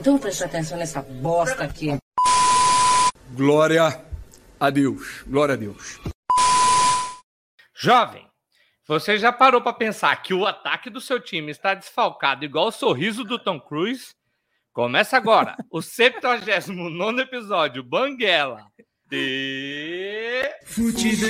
Então preste atenção nessa bosta aqui. Glória a Deus. Glória a Deus. Jovem, você já parou para pensar que o ataque do seu time está desfalcado igual o sorriso do Tom Cruise? Começa agora o 79 episódio Banguela de Futebol.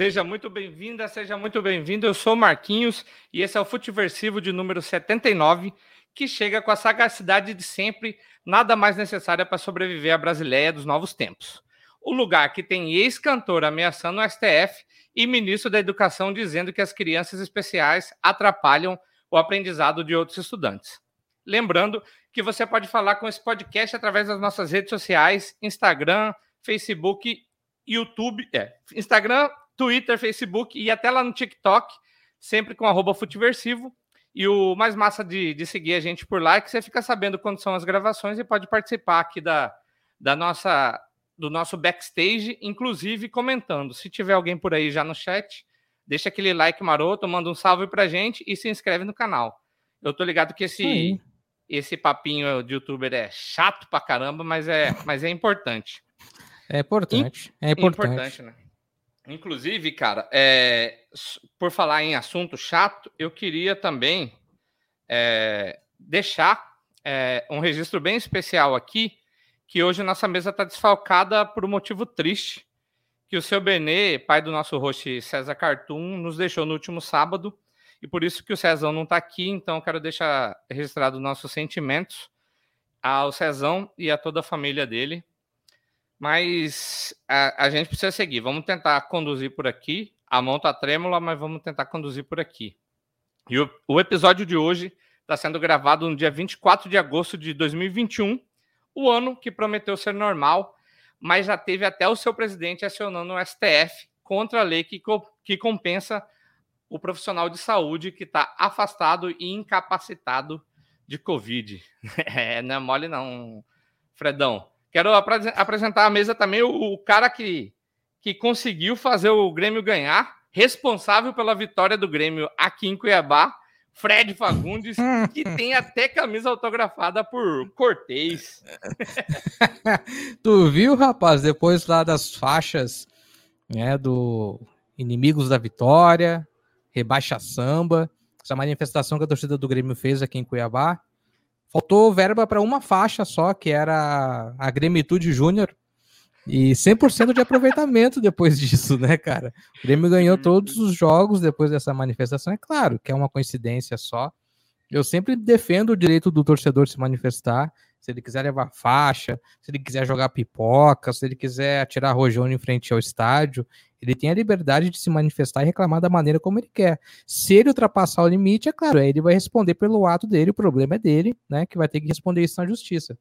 Seja muito bem-vinda, seja muito bem-vindo. Eu sou Marquinhos e esse é o Futeversivo de número 79, que chega com a sagacidade de sempre, nada mais necessária para sobreviver à brasileia dos novos tempos. O lugar que tem ex-cantor ameaçando o STF e ministro da Educação dizendo que as crianças especiais atrapalham o aprendizado de outros estudantes. Lembrando que você pode falar com esse podcast através das nossas redes sociais, Instagram, Facebook, YouTube, é, Instagram, Twitter, Facebook e até lá no TikTok, sempre com arroba Futiversivo. E o mais massa de, de, seguir a gente por lá é que você fica sabendo quando são as gravações e pode participar aqui da, da nossa do nosso backstage, inclusive comentando. Se tiver alguém por aí já no chat, deixa aquele like maroto, manda um salve pra gente e se inscreve no canal. Eu tô ligado que esse esse papinho de youtuber é chato pra caramba, mas é, mas é importante. É importante. É importante. importante né? Inclusive, cara, é, por falar em assunto chato, eu queria também é, deixar é, um registro bem especial aqui, que hoje nossa mesa está desfalcada por um motivo triste, que o seu Benê, pai do nosso host César Cartoon, nos deixou no último sábado, e por isso que o Cezão não está aqui, então quero deixar registrado nossos sentimentos ao Cezão e a toda a família dele. Mas a, a, gente precisa seguir. Vamos tentar conduzir por aqui. A mão tá trêmula, mas vamos tentar conduzir por aqui. E o, o episódio de hoje está sendo gravado no dia 24 de agosto de 2021, o ano que prometeu ser normal, mas já teve até o seu presidente acionando o STF contra a lei que, que compensa o profissional de saúde que está afastado e incapacitado de Covid. É, não é mole não, Fredão. Quero apre apresentar à mesa também o, o, cara que, que conseguiu fazer o Grêmio ganhar, responsável pela vitória do Grêmio aqui em Cuiabá, Fred Fagundes, que tem até camisa autografada por Cortez. tu viu, rapaz, depois lá das faixas né, do Inimigos da Vitória, Rebaixa Samba, essa manifestação que a torcida do Grêmio fez aqui em Cuiabá. Faltou verba para uma faixa só, que era a Gremitude Júnior. E 100% de aproveitamento depois disso, né, cara? O Grêmio ganhou uhum. todos os jogos depois dessa manifestação. É claro que é uma coincidência só. Eu sempre defendo o direito do torcedor se manifestar. Se ele quiser levar faixa, se ele quiser jogar pipoca, se ele quiser atirar rojão em frente ao estádio, ele tem a liberdade de se manifestar e reclamar da maneira como ele quer. Se ele ultrapassar o limite, é claro, ele vai responder pelo ato dele, o problema é dele, né? Que vai ter que responder isso na justiça.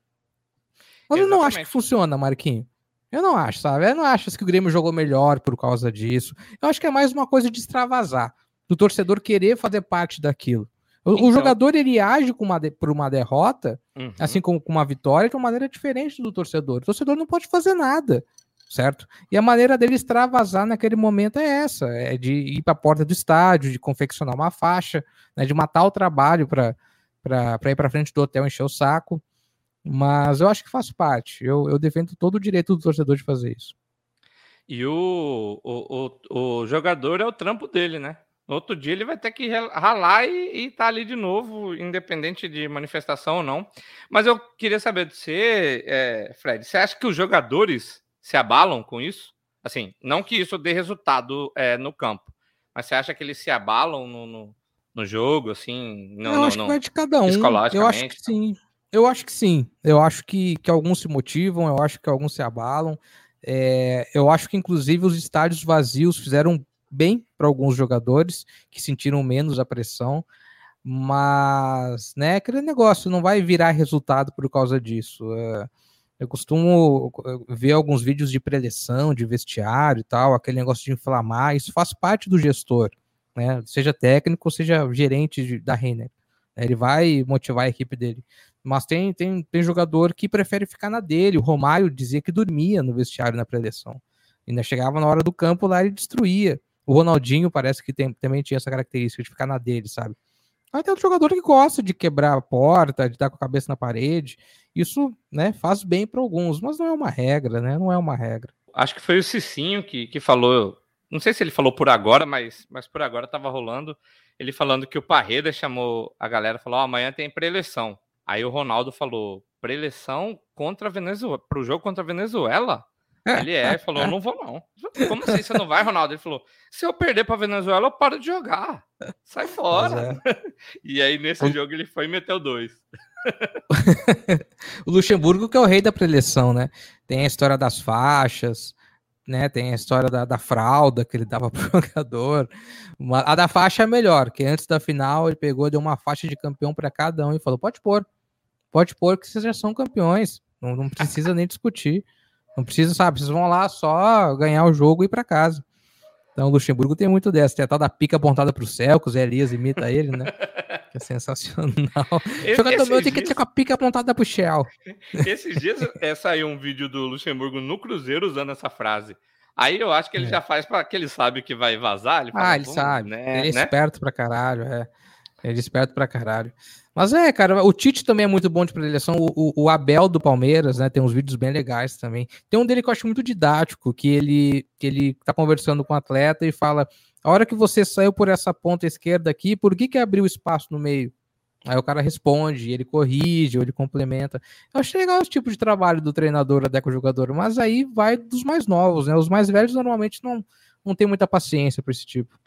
Mas eu não acho que funciona, Marquinho. Eu não acho, sabe? Eu não acho que o Grêmio jogou melhor por causa disso. Eu acho que é mais uma coisa de extravasar, do torcedor querer fazer parte daquilo. O, então... o jogador ele age com uma de, por uma derrota, uhum. assim como com uma vitória, de uma maneira diferente do torcedor. O torcedor não pode fazer nada certo? E a maneira dele extravasar naquele momento é essa: é de ir para a porta do estádio, de confeccionar uma faixa, né, de matar o trabalho para ir para frente do hotel encher o saco. Mas eu acho que faz parte. Eu, eu defendo todo o direito do torcedor de fazer isso. E o, o, o, o jogador é o trampo dele, né? No outro dia ele vai ter que ralar e, estar tá ali de novo, independente de manifestação ou não. Mas eu queria saber de você, é, Fred, você acha que os jogadores se abalam com isso? Assim, não que isso dê resultado é, no campo, mas você acha que eles se abalam no, no, no jogo, assim? Eu acho no, que vai de cada um. Eu acho que sim. Eu acho que sim. Eu acho que, que alguns se motivam, eu acho que alguns se abalam. É, eu acho que, inclusive, os estádios vazios fizeram bem para alguns jogadores que sentiram menos a pressão. Mas, né, aquele negócio não vai virar resultado por causa disso. É, eu costumo ver alguns vídeos de preleção, de vestiário e tal, aquele negócio de inflamar, isso faz parte do gestor, né? Seja técnico, seja gerente da Renner. Ele vai motivar a equipe dele. Mas tem, tem, tem jogador que prefere ficar na dele. O Romário dizia que dormia no vestiário na pré-eleição. Ainda chegava na hora do campo lá e destruía. O Ronaldinho parece que tem, também tinha essa característica de ficar na dele, sabe? Aí tem outro jogador que gosta de quebrar a porta, de estar com a cabeça na parede. Isso, né, faz bem para alguns, mas não é uma regra, né? Não é uma regra. Acho que foi o Cicinho que, que falou. Não sei se ele falou por agora, mas, mas por agora estava rolando. Ele falando que o Parreira chamou a galera falou: oh, amanhã tem pré-eleição. Aí o Ronaldo falou: pré-eleição contra a Venezuela, para o jogo contra a Venezuela? Ele é, falou: não vou não. Como assim você não vai, Ronaldo? Ele falou: se eu perder para Venezuela, eu paro de jogar. Sai fora. É. E aí nesse o... jogo ele foi e meteu dois. o Luxemburgo que é o rei da preleção, né? Tem a história das faixas, né? Tem a história da, da fralda que ele dava pro jogador. Uma, a da faixa é melhor, que antes da final ele pegou, deu uma faixa de campeão para cada um e falou: pode pôr, pode pôr que vocês já são campeões. Não, não precisa nem discutir. Não precisa, sabe? Vocês vão lá só ganhar o jogo e ir para casa. Então o Luxemburgo tem muito dessa. Tem a tal da pica apontada pro céu, que o Zé Elias imita ele, né? Que é sensacional. Jogador meu tem que ter com a pica apontada pro Shell. Esses dias é, saiu um vídeo do Luxemburgo no Cruzeiro usando essa frase. Aí eu acho que ele é. já faz para que ele sabe que vai vazar. Ele fala, ah, ele sabe. Né, ele é né? esperto pra caralho, é. Ele é esperto pra caralho. Mas é, cara, o Tite também é muito bom de predileção. O, o, o, Abel do Palmeiras, né? Tem uns vídeos bem legais também. Tem um dele que eu acho muito didático, que ele, que ele tá conversando com o atleta e fala: a hora que você saiu por essa ponta esquerda aqui, por que, que abriu espaço no meio? Aí o cara responde, ele corrige, ou ele complementa. Eu achei legal esse tipo de trabalho do treinador até com jogador, mas aí vai dos mais novos, né? Os mais velhos normalmente não, não tem muita paciência para esse tipo.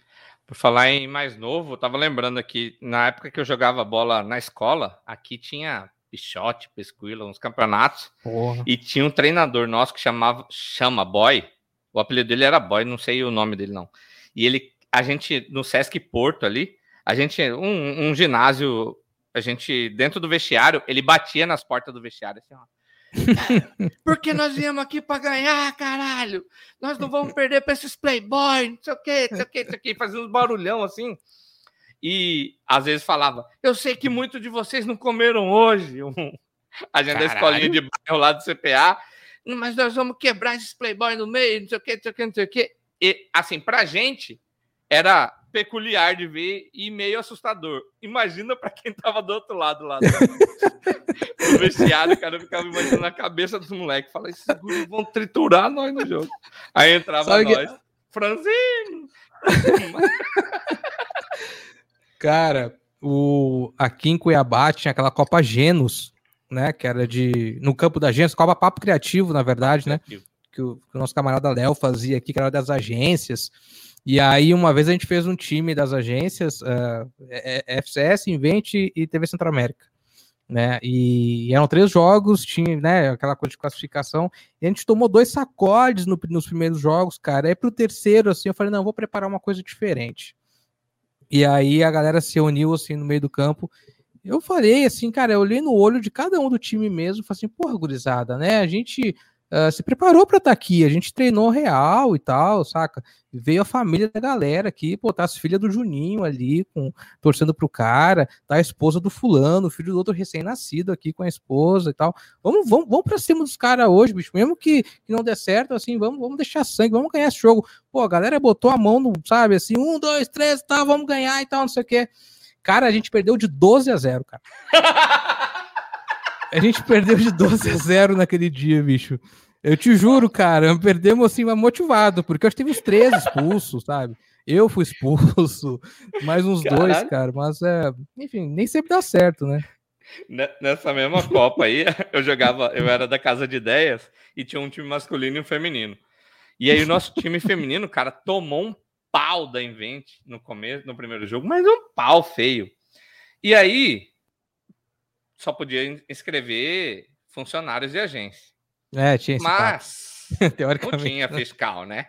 Por falar em mais novo, eu tava lembrando aqui, na época que eu jogava bola na escola, aqui tinha Pichote, Pesquila, uns campeonatos. Porra. E tinha um treinador nosso que chamava chama Boy. O apelido dele era Boy, não sei o nome dele não. E ele, a gente no Sesc Porto ali, a gente um, um ginásio, a gente dentro do vestiário, ele batia nas portas do vestiário assim, ó. Porque nós viemos aqui para ganhar, caralho. Nós não vamos perder para esses playboy, não sei o quê, não sei o quê, não sei o quê, fazendo uns barulhão assim. E às vezes falava: Eu sei que muitos de vocês não comeram hoje. Um, a gente da escolinha de bairro lá do CPA, mas nós vamos quebrar esses playboy no meio, não sei o quê, não sei o quê, não sei o quê. E assim, pra gente, era peculiar de ver e meio assustador. Imagina para quem tava do outro lado lá do, vestiário, cara, eu ficava imaginando a cabeça dos moleques. Falei, esses vão triturar nós no jogo. Aí entrava Sabe nós, que... Franzino. cara, o aqui em Cuiabá tinha aquela Copa Genos, né, que era de no campo da Genos, Copa Papo Criativo, na verdade, né? Que o, que o nosso camarada Léo fazia aqui, que era das agências. E aí, uma vez a gente fez um time das agências, uh, eh, FCS, Invente e TV Centro América. Né? E eram três jogos, tinha né, aquela coisa de classificação, e a gente tomou dois sacodes no, nos primeiros jogos, cara. Aí pro terceiro, assim, eu falei, não, eu vou preparar uma coisa diferente. E aí a galera se uniu assim no meio do campo. Eu falei assim, cara, eu olhei no olho de cada um do time mesmo, falei assim, porra, gurizada, né? A gente uh, se preparou para estar tá aqui. A gente treinou real e tal, saca? Veio a família da galera aqui, pô, tá as filhas do Juninho ali, com, torcendo pro cara, tá a esposa do fulano, filho do outro recém-nascido aqui com a esposa e tal. Vamos, vamos, vamos pra cima dos caras hoje, bicho. Mesmo que, que não der certo, assim, vamos, vamos deixar sangue, vamos ganhar esse jogo. Pô, a galera botou a mão no, sabe, assim, um, dois, três, tá, vamos ganhar e tal, não sei o quê. Cara, a gente perdeu de 12 a 0, cara. A gente perdeu de 12 a 0 naquele dia, bicho. Eu te juro, cara, perdemos assim motivado, porque eu tive uns três expulsos, sabe? Eu fui expulso, mais uns Caralho. dois, cara, mas é, enfim, nem sempre dá certo, né? Nessa mesma Copa aí, eu jogava, eu era da Casa de Ideias e tinha um time masculino e um feminino. E aí o nosso time feminino, cara, tomou um pau da Invent no começo, no primeiro jogo, mas um pau feio. E aí só podia inscrever funcionários de agência. É, tinha esse Mas não tinha né? fiscal, né?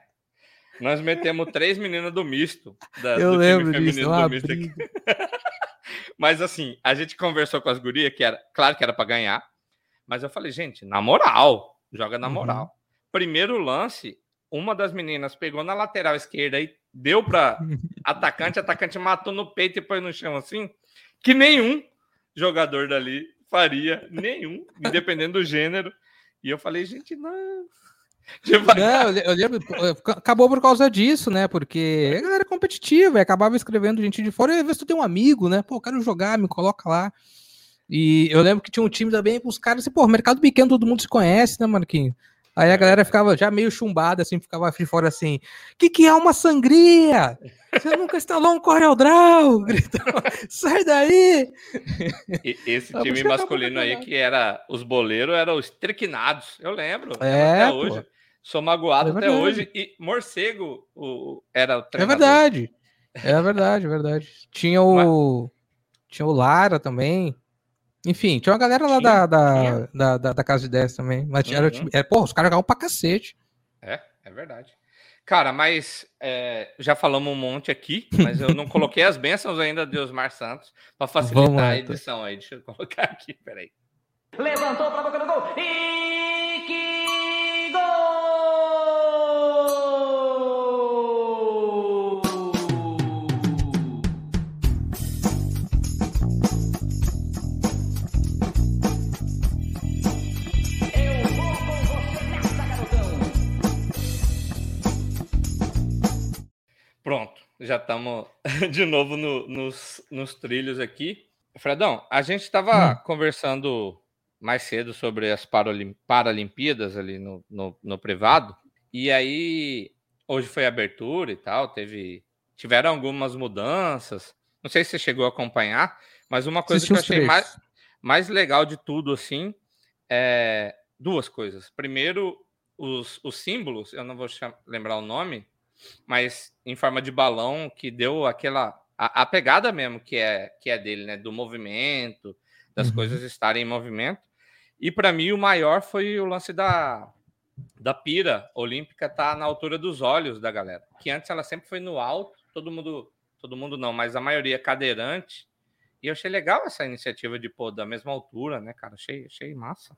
Nós metemos três meninas do misto. Da, eu do lembro time disso, do misto aqui. mas assim, a gente conversou com as gurias, que era, claro que era para ganhar. Mas eu falei, gente, na moral, joga na uhum. moral. Uhum. Primeiro lance, uma das meninas pegou na lateral esquerda e deu para atacante, atacante matou no peito e pôs no chão assim, que nenhum. Jogador dali faria nenhum, independendo do gênero. E eu falei, gente, não. Não, eu lembro, acabou por causa disso, né? Porque a galera competitiva, acabava escrevendo gente de fora, e às vezes tu tem um amigo, né? Pô, quero jogar, me coloca lá. E eu lembro que tinha um time também com os caras, assim, pô, mercado pequeno, todo mundo se conhece, né, Marquinhos? Aí a galera ficava já meio chumbada, assim, ficava de fora assim: que que é uma sangria? Você nunca instalou um Corel Draw? sai daí! E, esse time masculino aí que era os boleiros eram os trequinados, eu lembro. É, até hoje. Sou magoado é até hoje. E morcego o, era o é treinador. É verdade. É verdade, é verdade. Tinha o. Mas... Tinha o Lara também. Enfim, tinha uma galera lá da, da, da, da, da, Casa de 10 também. Mas uhum. era, é, pô, os caras jogavam pra cacete. É, é verdade. Cara, mas é, já falamos um monte aqui, mas eu não coloquei as bênçãos ainda de Osmar Santos para facilitar Vamos, a edição aí. Deixa eu colocar aqui, peraí. Levantou para boca do gol e já estamos de novo no, nos, nos, trilhos aqui. Fredão, a gente estava hum. conversando mais cedo sobre as Paralim Paralimpíadas ali no, no, no, privado, e aí hoje foi abertura e tal, teve tiveram algumas mudanças. Não sei se você chegou a acompanhar, mas uma coisa que eu achei mais, mais legal de tudo assim é duas coisas. Primeiro, os, os símbolos, eu não vou lembrar o nome, mas em forma de balão que deu aquela a, a, pegada mesmo que é que é dele, né, do movimento, das uhum. coisas estarem em movimento. E para mim o maior foi o lance da da pira olímpica tá na altura dos olhos da galera. Que antes ela sempre foi no alto, todo mundo, todo mundo não, mas a maioria cadeirante. E eu achei legal essa iniciativa de pôr da mesma altura, né, cara? Achei, achei massa.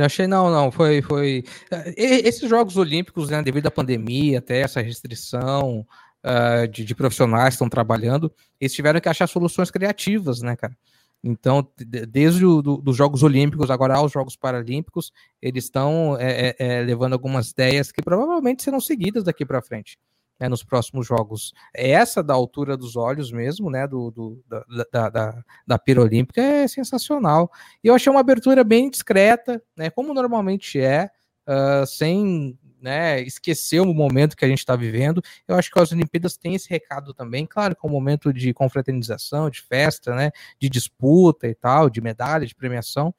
Achei não, não, foi, foi... Eh, esses Jogos Olímpicos, né, devido à pandemia, até essa restrição uh, de, de, profissionais que estão trabalhando, eles tiveram que achar soluções criativas, né, cara? Então, desde os Jogos Olímpicos agora aos Jogos Paralímpicos, eles estão é, é, levando algumas ideias que provavelmente serão seguidas daqui para frente né, nos próximos jogos. Essa da altura dos olhos mesmo, né, do, do da, da, da pira olímpica é sensacional. E eu achei uma abertura bem discreta, né, como normalmente é, uh, sem né, esquecer o momento que a gente está vivendo. Eu acho que as Olimpíadas têm esse recado também, claro, com um momento de confraternização, de festa, né, de disputa e tal, de medalha, de premiação,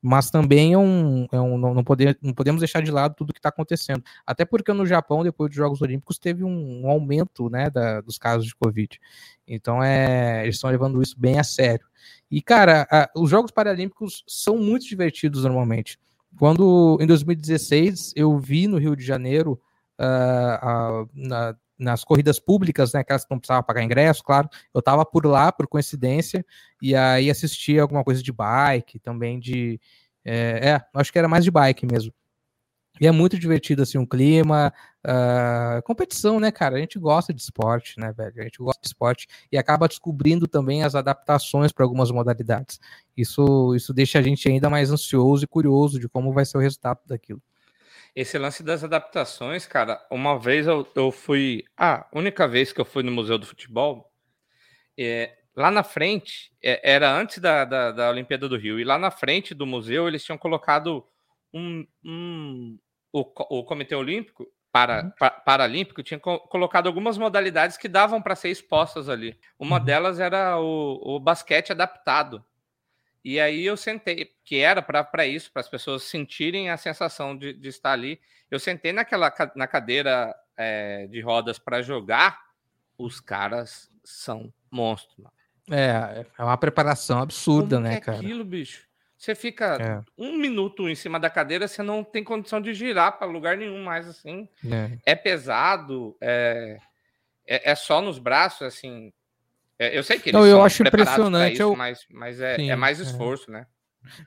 mas também é um, é um não, poder, não podemos deixar de lado tudo que está acontecendo. Até porque no Japão, depois dos Jogos Olímpicos, teve um, um aumento né, da, dos casos de Covid. Então é, eles estão levando isso bem a sério. E, cara, a, os Jogos Paralímpicos são muito divertidos normalmente. Quando em 2016 eu vi no Rio de Janeiro uh, uh, na, nas corridas públicas, né, aquelas que não precisava pagar ingresso, claro, eu estava por lá, por coincidência, e aí assisti alguma coisa de bike, também de, é, é, acho que era mais de bike mesmo. E é muito divertido, assim, o um clima, uh, competição, né, cara? A gente gosta de esporte, né, velho? A gente gosta de esporte e acaba descobrindo também as adaptações para algumas modalidades. Isso, isso deixa a gente ainda mais ansioso e curioso de como vai ser o resultado daquilo. Esse lance das adaptações, cara, uma vez eu, eu fui. Ah, única vez que eu fui no Museu do Futebol, é, lá na frente, é, era antes da, da, da, Olimpíada do Rio, e lá na frente do museu eles tinham colocado um. um o, o Comitê Olímpico, para, uhum. para, Paralímpico, tinha co colocado algumas modalidades que davam para ser expostas ali. Uma uhum. delas era o, o basquete adaptado. E aí eu sentei, que era para isso, para as pessoas sentirem a sensação de, de, estar ali. Eu sentei naquela na cadeira é, de rodas para jogar, os caras são monstros. Mano. É, é uma preparação absurda, Como né, é cara? Aquilo, bicho. Você fica é. um minuto em cima da cadeira, você não tem condição de girar para lugar nenhum mais assim. É, é pesado, é, é, é, só nos braços, assim. É, eu sei que eles eu acho impressionante isso, eu... mas, mas é, Sim, é mais é. esforço, né?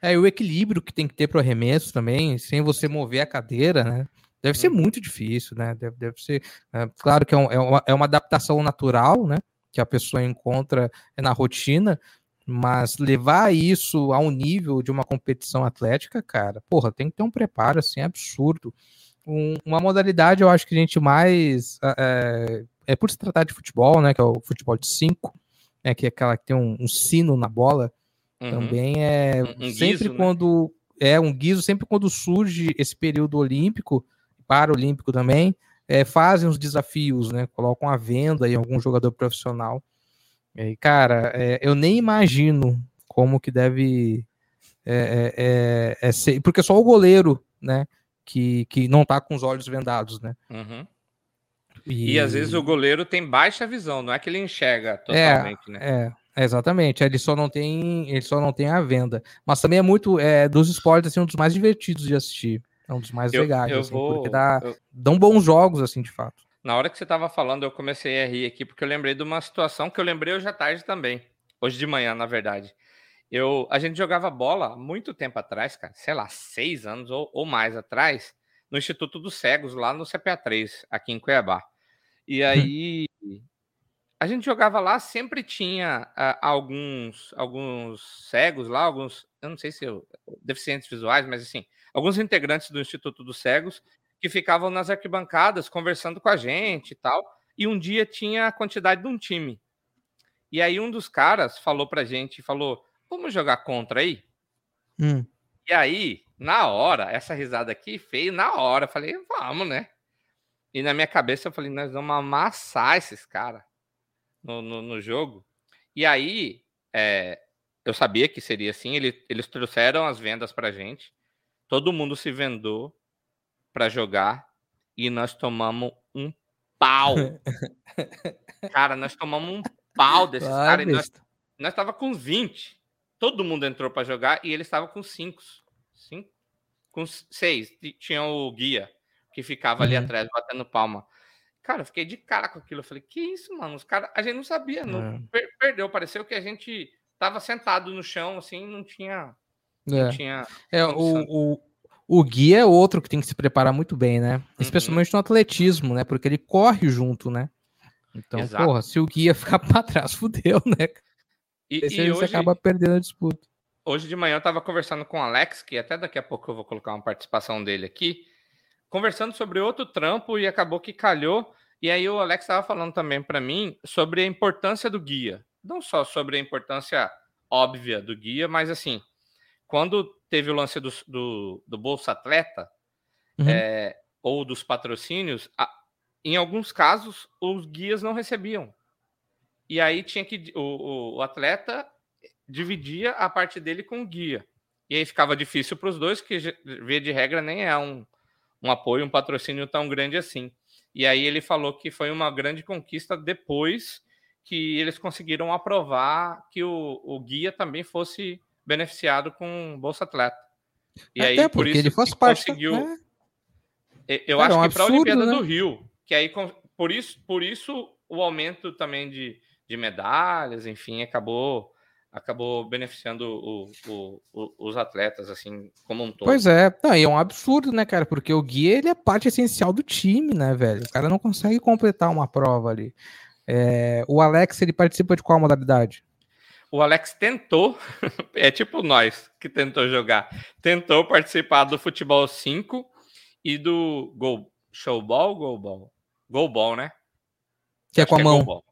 É, o equilíbrio que tem que ter para o arremesso também, sem você mover a cadeira, né? Deve ser uhum. muito difícil, né? Deve, deve ser. É, claro que é, um, é, uma, é uma adaptação natural, né? Que a pessoa encontra na rotina, Mas levar isso ao nível de uma competição atlética, cara, porra, tem que ter um preparo assim absurdo. Um, uma modalidade, eu acho que a gente mais é, é, por se tratar de futebol, né? Que é o futebol de cinco, né? Que é aquela que tem um, um sino na bola. Uhum. Também é um, um sempre guiso, né? quando né? é um guiso, sempre quando surge esse período olímpico, paralímpico também, é, fazem os desafios, né? Colocam a venda em algum jogador profissional. E, cara, é, eu nem imagino como que deve é, é, é, é ser, porque só o goleiro, né? Que, que não tá com os olhos vendados, né? Uhum. E... e... às vezes o goleiro tem baixa visão, não é que ele enxerga totalmente, é, né? É, exatamente. Ele só não tem, ele só não tem a venda. Mas também é muito é, dos esportes assim um dos mais divertidos de assistir. É um dos mais eu, legais, eu assim, vou, porque dá, eu... dão bons jogos assim de fato. Na hora que você estava falando, eu comecei a rir aqui porque eu lembrei de uma situação que eu lembrei hoje à tarde também, hoje de manhã, na verdade. Eu, a gente jogava bola muito tempo atrás, cara, sei lá, seis anos ou, ou mais atrás, no Instituto dos Cegos, lá no CPA3, aqui em Cuiabá. E aí a gente jogava lá, sempre tinha uh, alguns alguns cegos lá, alguns, eu não sei se eu, deficientes visuais, mas assim, alguns integrantes do Instituto dos Cegos que ficavam nas arquibancadas conversando com a gente e tal. E um dia tinha a quantidade de um time. E aí um dos caras falou pra gente, falou, vamos jogar contra aí? Hum. E aí, na hora, essa risada aqui feio, na hora, falei, vamos, né? E na minha cabeça eu falei, nós vamos amassar esses caras no, no, no, jogo. E aí, é, eu sabia que seria assim. Ele, eles trouxeram as vendas pra gente. Todo mundo se vendou para jogar e nós tomamos um pau. cara, nós tomamos um pau desses claro, caras. Nós, nós tava com 20. Todo mundo entrou para jogar e ele estava com 5. 5? Com 6. Tinha o guia que ficava ali uhum. atrás batendo palma. Cara, eu fiquei de cara com aquilo. Eu falei, que isso, mano? Os cara, a gente não sabia, não, é. per perdeu. Pareceu que a gente tava sentado no chão, assim, não tinha. Não é. tinha é, o, o, o guia é outro que tem que se preparar muito bem, né? Uhum. Especialmente no atletismo, né? Porque ele corre junto, né? Então, Exato. porra, se o guia ficar para trás, fudeu, né? E, e hoje, você acaba perdendo a disputa. Hoje de manhã eu tava conversando com o Alex, que até daqui a pouco eu vou colocar uma participação dele aqui conversando sobre outro trampo e acabou que calhou. E aí o Alex estava falando também para mim sobre a importância do guia. Não só sobre a importância óbvia do guia, mas assim, quando teve o lance do, do, do Bolsa Atleta uhum. é, ou dos patrocínios, a, em alguns casos os guias não recebiam. E aí tinha que o, o, atleta dividia a parte dele com o guia. E aí ficava difícil para os dois, que via de regra nem é um, um apoio, um patrocínio tão grande assim. E aí ele falou que foi uma grande conquista depois que eles conseguiram aprovar que o, o guia também fosse beneficiado com Bolsa Atleta. E Até aí por isso ele fosse parte conseguiu. Da... Eu Cara, acho um que para a Olimpíada né? do Rio, que aí por isso, por isso o aumento também de, de medalhas, enfim, acabou acabou beneficiando o, o, o, os atletas, assim, como um todo. Pois é, não, e é um absurdo, né, cara? Porque o guia, ele é parte essencial do time, né, velho? O cara não consegue completar uma prova ali. É, o Alex, ele participa de qual modalidade? O Alex tentou, é tipo nós que tentou jogar, tentou participar do futebol 5 e do gol, showball, golball? Golball, né? Que é com a é mão.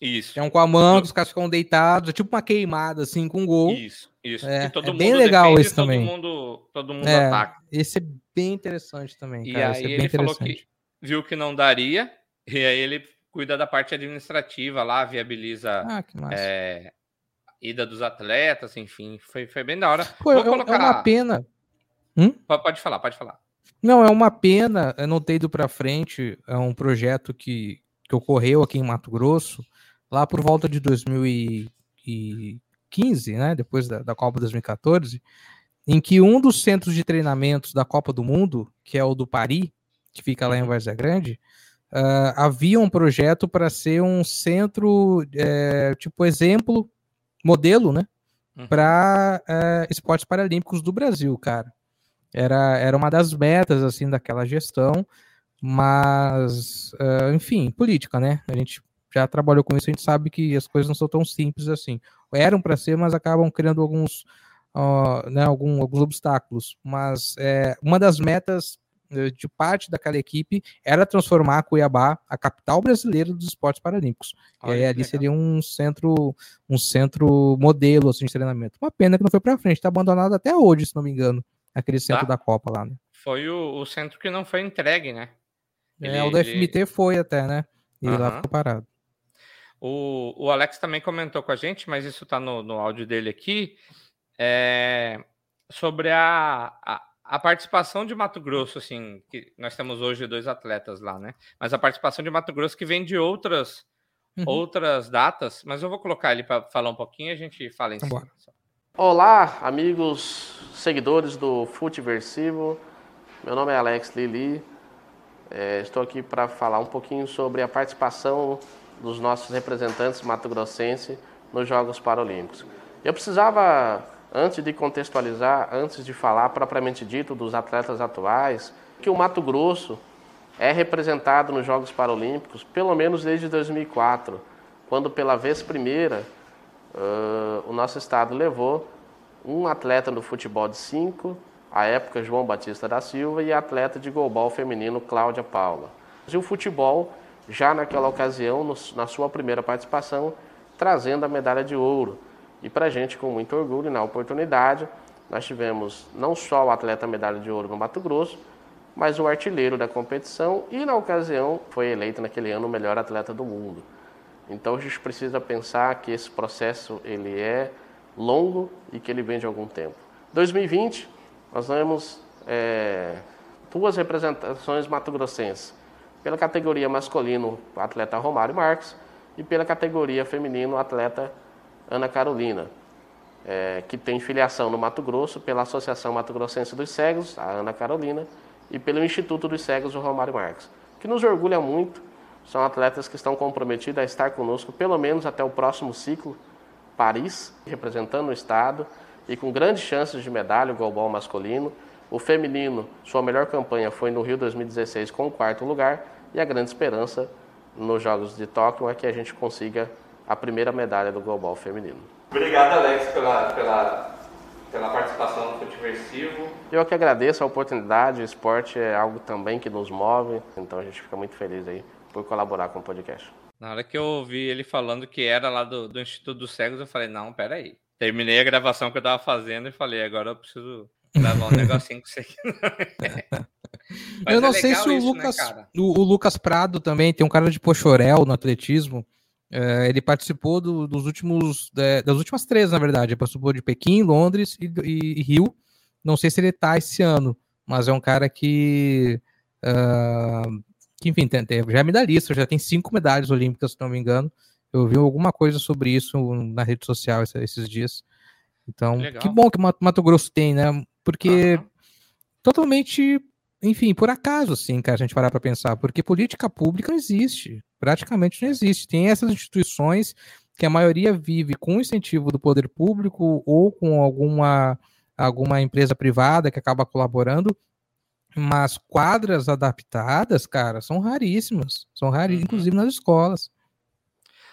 Isso. É um com a mão, os caras ficam deitados, é tipo uma queimada, assim, com gol. Isso, isso. É, é bem legal defende, esse todo também. Mundo, todo mundo é, ataca. Esse é bem interessante também, e cara. aí é ele falou que viu que não daria, e aí ele cuida da parte administrativa lá, viabiliza ah, é, ida dos atletas, enfim. Foi, foi bem da hora. Pô, Vou é, colocar... é uma pena. Hum? Pode falar, pode falar. Não, é uma pena, eu não ter ido para frente, é um projeto que, que ocorreu aqui em Mato Grosso, lá por volta de 2015, né, depois da, da Copa 2014, em que um dos centros de treinamentos da Copa do Mundo, que é o do Paris, que fica lá em Várzea Grande, uh, havia um projeto para ser um centro, é, tipo, exemplo, modelo, né, uhum. para é, esportes paralímpicos do Brasil, cara. Era, era uma das metas, assim, daquela gestão, mas, uh, enfim, política, né? A gente já trabalhou com isso, a gente sabe que as coisas não são tão simples assim. Eram para ser, mas acabam criando alguns, uh, né, algum, alguns obstáculos. Mas é, uma das metas eh, de parte daquela equipe era transformar Cuiabá a capital brasileira dos esportes paralímpicos. Olha, e aí ali legal. seria um centro, um centro modelo assim, de treinamento. Uma pena que não foi para frente, está abandonado até hoje, se não me engano, aquele centro tá. da Copa lá, né? Foi o, o, centro que não foi entregue, né? Ele, é, o da FMT ele... foi até, né? E uhum. lá ficou parado. O, o Alex também comentou com a gente, mas isso está no, no áudio dele aqui, é, sobre a, a, a, participação de Mato Grosso, assim, que nós temos hoje dois atletas lá, né? Mas a participação de Mato Grosso que vem de outras, uhum. outras datas, mas eu vou colocar ele para falar um pouquinho e a gente fala em cima. Olá, amigos, seguidores do Futeversivo. Meu nome é Alex Lili. É, estou aqui para falar um pouquinho sobre a participação dos nossos representantes mato-grossenses nos Jogos Paralímpicos. Eu precisava, antes de contextualizar, antes de falar propriamente dito dos atletas atuais, que o Mato Grosso é representado nos Jogos Paralímpicos pelo menos desde 2004, quando pela vez primeira uh, o nosso estado levou um atleta no futebol de 5, à época João Batista da Silva, e atleta de golbol feminino Cláudia Paula. E o futebol já naquela ocasião, no, na sua primeira participação, trazendo a medalha de ouro. E para a gente, com muito orgulho, na oportunidade, nós tivemos não só o atleta medalha de ouro no Mato Grosso, mas o artilheiro da competição e, na ocasião, foi eleito naquele ano o melhor atleta do mundo. Então a gente precisa pensar que esse processo ele é longo e que ele vem de algum tempo. 2020, nós temos é, duas representações mato-grossenses pela categoria masculino, atleta Romário Marques, e pela categoria feminino, atleta Ana Carolina, é, que tem filiação no Mato Grosso pela Associação Mato Grossense dos Cegos, a Ana Carolina, e pelo Instituto dos Cegos, o Romário Marques, que nos orgulha muito. São atletas que estão comprometidos a estar conosco pelo menos até o próximo ciclo, Paris, representando o Estado, e com grandes chances de medalha, o golbol masculino, o feminino, sua melhor campanha foi no Rio 2016 com o quarto lugar e a grande esperança nos Jogos de Tóquio é que a gente consiga a primeira medalha do global feminino. Obrigado, Alex, pela, pela, pela participação no Futiversivo. Eu que agradeço a oportunidade, o esporte é algo também que nos move, então a gente fica muito feliz aí por colaborar com o podcast. Na hora que eu ouvi ele falando que era lá do, do Instituto dos Cegos, eu falei, não, peraí. Terminei a gravação que eu tava fazendo e falei, agora eu preciso Gravar um negocinho com você aqui. eu não é sei se o isso, né, Lucas, né, o, o, Lucas Prado também tem um cara de Pochorel no atletismo. É, ele participou do, dos últimos, é, das últimas três, na verdade. Ele participou de Pequim, Londres e, e, e, Rio. Não sei se ele tá esse ano, mas é um cara que, uh, que enfim, tem, tem, já é medalhista, já tem cinco medalhas olímpicas, se não me engano. Eu vi alguma coisa sobre isso na rede social esses dias. Então, Legal. que bom que Mato Grosso tem, né? Porque uhum. totalmente, enfim, por acaso, assim, cara, a gente parar para pensar, porque política pública não existe, praticamente não existe. Tem essas instituições que a maioria vive com incentivo do poder público ou com alguma, alguma empresa privada que acaba colaborando, mas quadras adaptadas, cara, são raríssimas. São raríssimas, uhum. inclusive nas escolas.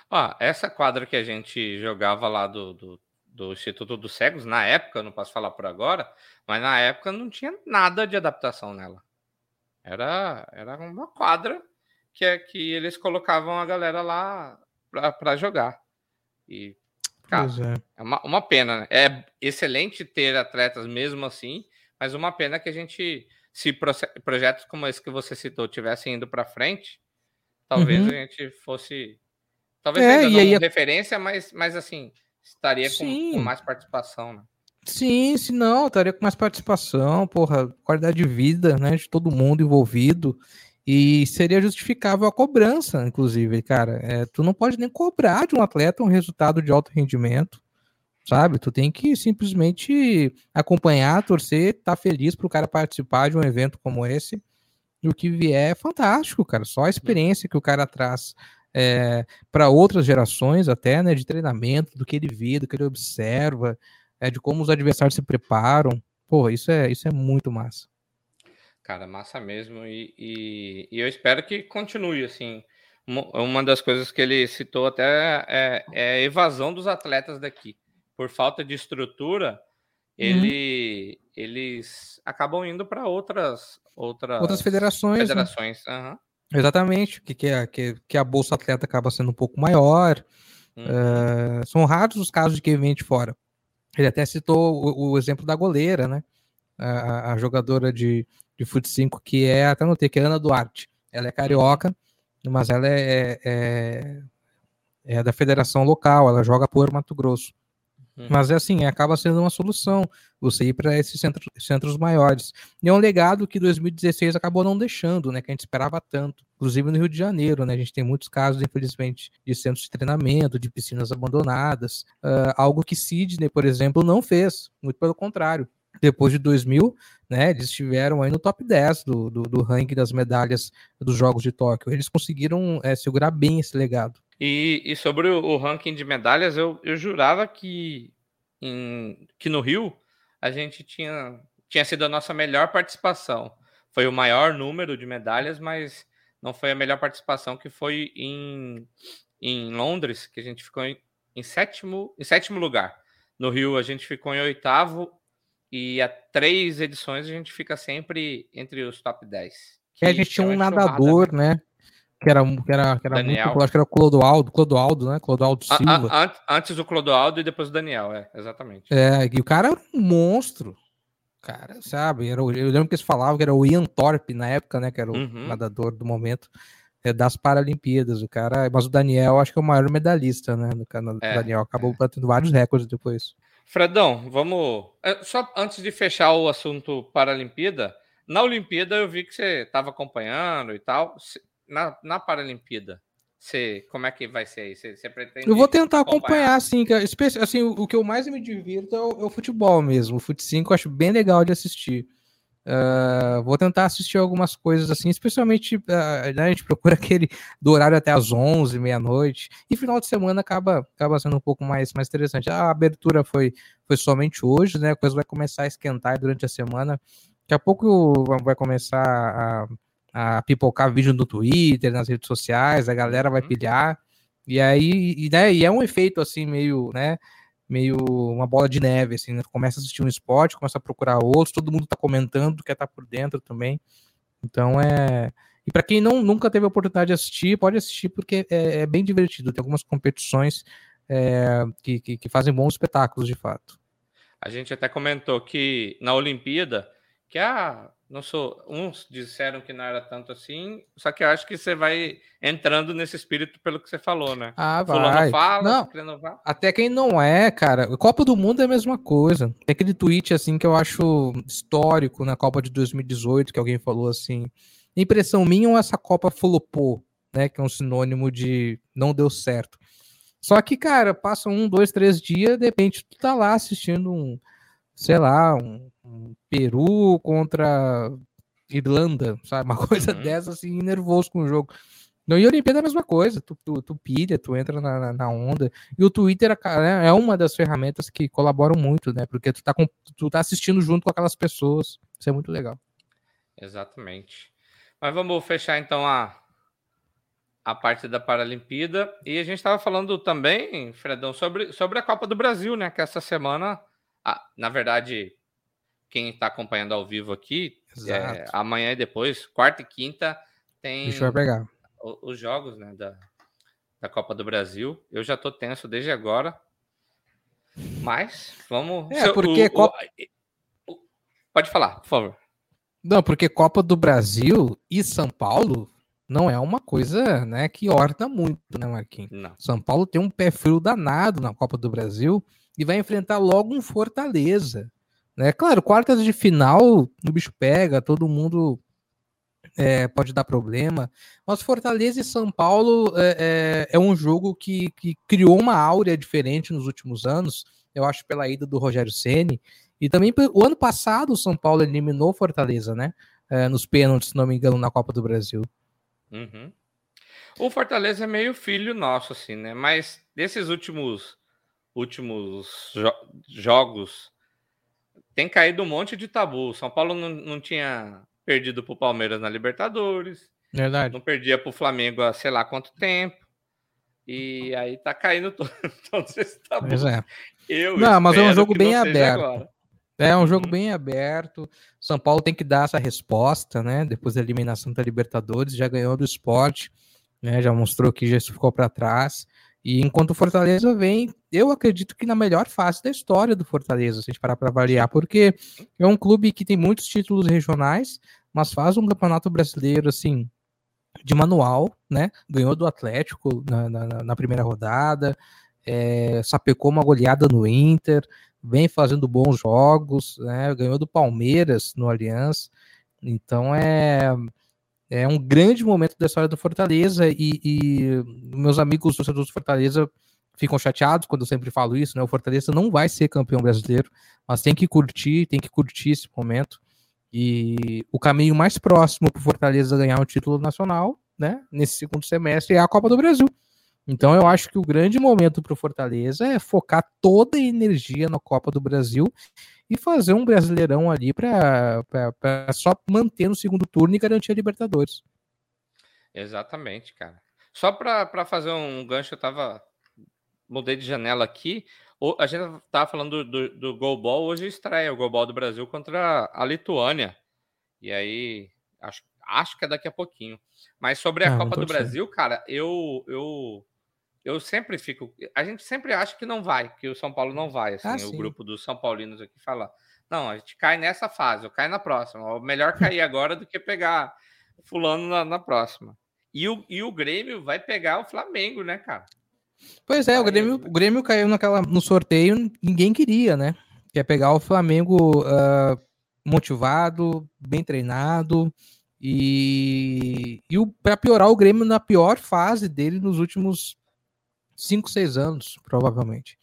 Ah, essa quadra que a gente jogava lá do, do do Instituto dos Cegos, na época, não posso falar por agora, mas na época não tinha nada de adaptação nela. Era, era uma quadra que, é, que eles colocavam a galera lá para jogar. E, cara, é. é uma, uma, pena. Né? É excelente ter atletas mesmo assim, mas uma pena que a gente, se projetos como esse que você citou tivessem indo para frente, talvez uhum. a gente fosse. Talvez é, ainda não aí, referência, mas, mas assim, estaria com, com, mais participação, né? Sim, se não, estaria com mais participação, porra, qualidade de vida, né, de todo mundo envolvido, e seria justificável a cobrança, inclusive, cara, é, tu não pode nem cobrar de um atleta um resultado de alto rendimento, sabe, tu tem que simplesmente acompanhar, torcer, estar tá feliz para o cara participar de um evento como esse, e o que vier é fantástico, cara, só a experiência que o cara traz é, para outras gerações até, né, de treinamento, do que ele vê, do que ele observa, é, de como os adversários se preparam. Pô, isso é, isso é muito massa. Cara, massa mesmo. E, e, e eu espero que continue assim, uma das coisas que ele citou até é, é a evasão dos atletas daqui. Por falta de estrutura, uhum. ele, uhum. eles acabam indo para outras, outras, outras federações. Né? federações. Né? Uhum. Exatamente, que, que, a, que, que a Bolsa Atleta acaba sendo um pouco maior. Uhum. Uh, são raros os casos de quem vem de fora. Ele até citou o, o exemplo da goleira, né? A, a, jogadora de, de fut 5, que é, até notei, que é Ana Duarte. Ela é carioca, mas ela é, é, é da federação local, ela joga por Mato Grosso. Uhum. Mas é assim, acaba sendo uma solução você ir para esses centros, centros maiores. E é um legado que 2016 acabou não deixando, né? Que a gente esperava tanto. Inclusive no Rio de Janeiro, né? A gente tem muitos casos, infelizmente, de centros de treinamento, de piscinas abandonadas. Uh, algo que Sidney, por exemplo, não fez. Muito pelo contrário. Depois de 2000, né? Eles estiveram aí no top 10 do, do, do ranking das medalhas dos Jogos de Tóquio. Eles conseguiram é, segurar bem esse legado. E, e sobre o, o, ranking de medalhas, eu, eu jurava que, em, que no Rio a gente tinha, tinha sido a nossa melhor participação. Foi o maior número de medalhas, mas não foi a melhor participação que foi em, em Londres, que a gente ficou em, em, sétimo, em sétimo lugar. No Rio a gente ficou em oitavo e há três edições a gente fica sempre entre os top 10. Que a gente tinha um nadador, né? Que era, que era, que era Daniel. muito, acho que era o Clodoaldo, Clodoaldo, né? Clodoaldo Silva. A, a, antes do Clodoaldo e depois o Daniel, é, exatamente. É, e o cara era um monstro. Cara, sabe? Era, eu lembro que eles falavam que era o Ian Thorpe na época, né? Que era o uhum. nadador do momento é, das Paralimpíadas. O cara, mas o Daniel acho que é o maior medalhista, né? O é, Daniel acabou é. batendo vários recordes depois. Fredão, vamos. É, só antes de fechar o assunto Paralimpíada, na Olimpíada eu vi que você estava acompanhando e tal na, na Paralimpíada, você, como é que vai ser aí? Você, você pretende. Eu vou tentar acompanhar, acompanhar assim, que, assim, o que eu mais me divirto é o, é o futebol mesmo. O Fut 5 eu acho bem legal de assistir. Uh, vou tentar assistir algumas coisas assim, especialmente uh, né, a gente procura aquele do horário até as 11, meia-noite, e final de semana acaba, acaba sendo um pouco mais, mais interessante. A abertura foi, foi somente hoje, né? A coisa vai começar a esquentar durante a semana. Daqui a pouco vai começar a a pipocar vídeo no Twitter, nas redes sociais, a galera vai uhum. pilhar. E aí, e, né, e é um efeito assim, meio, né? Meio uma bola de neve, assim, né? Começa a assistir um esporte, começa a procurar outros, todo mundo tá comentando, quer estar tá por dentro também. Então é. E para quem não, nunca teve a oportunidade de assistir, pode assistir porque é, é bem divertido. Tem algumas competições é, que, que, que fazem bons espetáculos de fato. A gente até comentou que na Olimpíada, que a não sou. Uns disseram que não era tanto assim, só que eu acho que você vai entrando nesse espírito pelo que você falou, né? Ah, vai. fala, não, até quem não é, cara. Copa do Mundo é a mesma coisa. Tem aquele tweet assim que eu acho histórico na Copa de 2018, que alguém falou assim. Impressão minha ou essa Copa flopou, né? Que é um sinônimo de não deu certo. Só que, cara, passa um, dois, três dias, de repente tu tá lá assistindo um, sei lá, um Peru contra Irlanda, sabe? Uma coisa uhum. dessa, assim, nervoso com o jogo. No e Olimpíada é a mesma coisa, tu, tu, tu pilha, tu entra na, na onda. E o Twitter né, é uma das ferramentas que colaboram muito, né? Porque tu tá, com, tu tá assistindo junto com aquelas pessoas. Isso é muito legal. Exatamente. Mas vamos fechar então a, a parte da Paralimpíada. E a gente estava falando também, Fredão, sobre, sobre a Copa do Brasil, né? Que essa semana, ah, na verdade, quem está acompanhando ao vivo aqui, é, amanhã e depois, quarta e quinta, tem pegar. os jogos né, da, da Copa do Brasil. Eu já estou tenso desde agora. Mas vamos. É, porque. O, Copa... o, pode falar, por favor. Não, porque Copa do Brasil e São Paulo não é uma coisa né, que orna muito, né, Marquinhos? Não. São Paulo tem um pé frio danado na Copa do Brasil e vai enfrentar logo um Fortaleza. Né? Claro, quartas de final, o bicho pega, todo mundo é, pode dar problema. Mas Fortaleza e São Paulo é, é, é, um jogo que, que criou uma áurea diferente nos últimos anos, eu acho, pela ida do Rogério Ceni E também o ano passado o São Paulo eliminou Fortaleza, né? É, nos pênaltis, se não me engano, na Copa do Brasil. Uhum. O Fortaleza é meio filho nosso, assim, né? Mas desses últimos últimos jo jogos tem caído um monte de tabu. São Paulo não, não tinha perdido para o Palmeiras na Libertadores, Verdade. Não perdia pro Flamengo há sei lá quanto tempo. E aí tá caindo todo, todos esses tabus. É. Eu Não, mas é um jogo bem aberto. agora. É um jogo Uhum. bem aberto. São Paulo tem que dar essa resposta, né? Depois da eliminação da Libertadores, já ganhou do esporte, né? Já mostrou que já ficou para trás. E enquanto o Fortaleza vem, eu acredito que na melhor fase da história do Fortaleza, se a gente parar para avaliar, porque é um clube que tem muitos títulos regionais, mas faz um campeonato brasileiro assim de manual, né? Ganhou do Atlético na, na, na primeira rodada, é, sapecou uma goleada no Inter, vem fazendo bons jogos, né? Ganhou do Palmeiras no Allianz. Então é é um grande momento da história do Fortaleza e, e meus amigos torcedores do Fortaleza ficam chateados quando eu sempre falo isso, né? O Fortaleza não vai ser campeão brasileiro, mas tem que curtir, tem que curtir esse momento. E o caminho mais próximo para o Fortaleza ganhar um título nacional, né? Nesse segundo semestre é a Copa do Brasil. Então eu acho que o grande momento para o Fortaleza é focar toda a energia na Copa do Brasil e fazer um brasileirão ali para só manter no segundo turno e garantir a Libertadores. Exatamente, cara. Só para fazer um gancho, eu tava. Mudei de janela aqui. O- A gente tava falando do, do, do Golbol, hoje estreia o Golbol do Brasil contra a Lituânia. E aí, acho, acho que é daqui a pouquinho. Mas sobre a Ah, Copa do. Brasil, cara, eu, eu, eu sempre fico. A gente sempre acha que não vai, que o São Paulo não vai. Assim, Ah, o grupo dos São Paulinos aqui fala. Não, a gente cai nessa fase, ou cai na próxima. É melhor cair agora do que pegar fulano na, na próxima. E o, e o Grêmio vai pegar o Flamengo, né, cara? Pois é, o Aí, Grêmio, o Grêmio caiu naquela, no sorteio, ninguém queria, né? Que é pegar o Flamengo ah, motivado, bem treinado, e, e para piorar o Grêmio na pior fase dele nos últimos 5, 6 anos, provavelmente.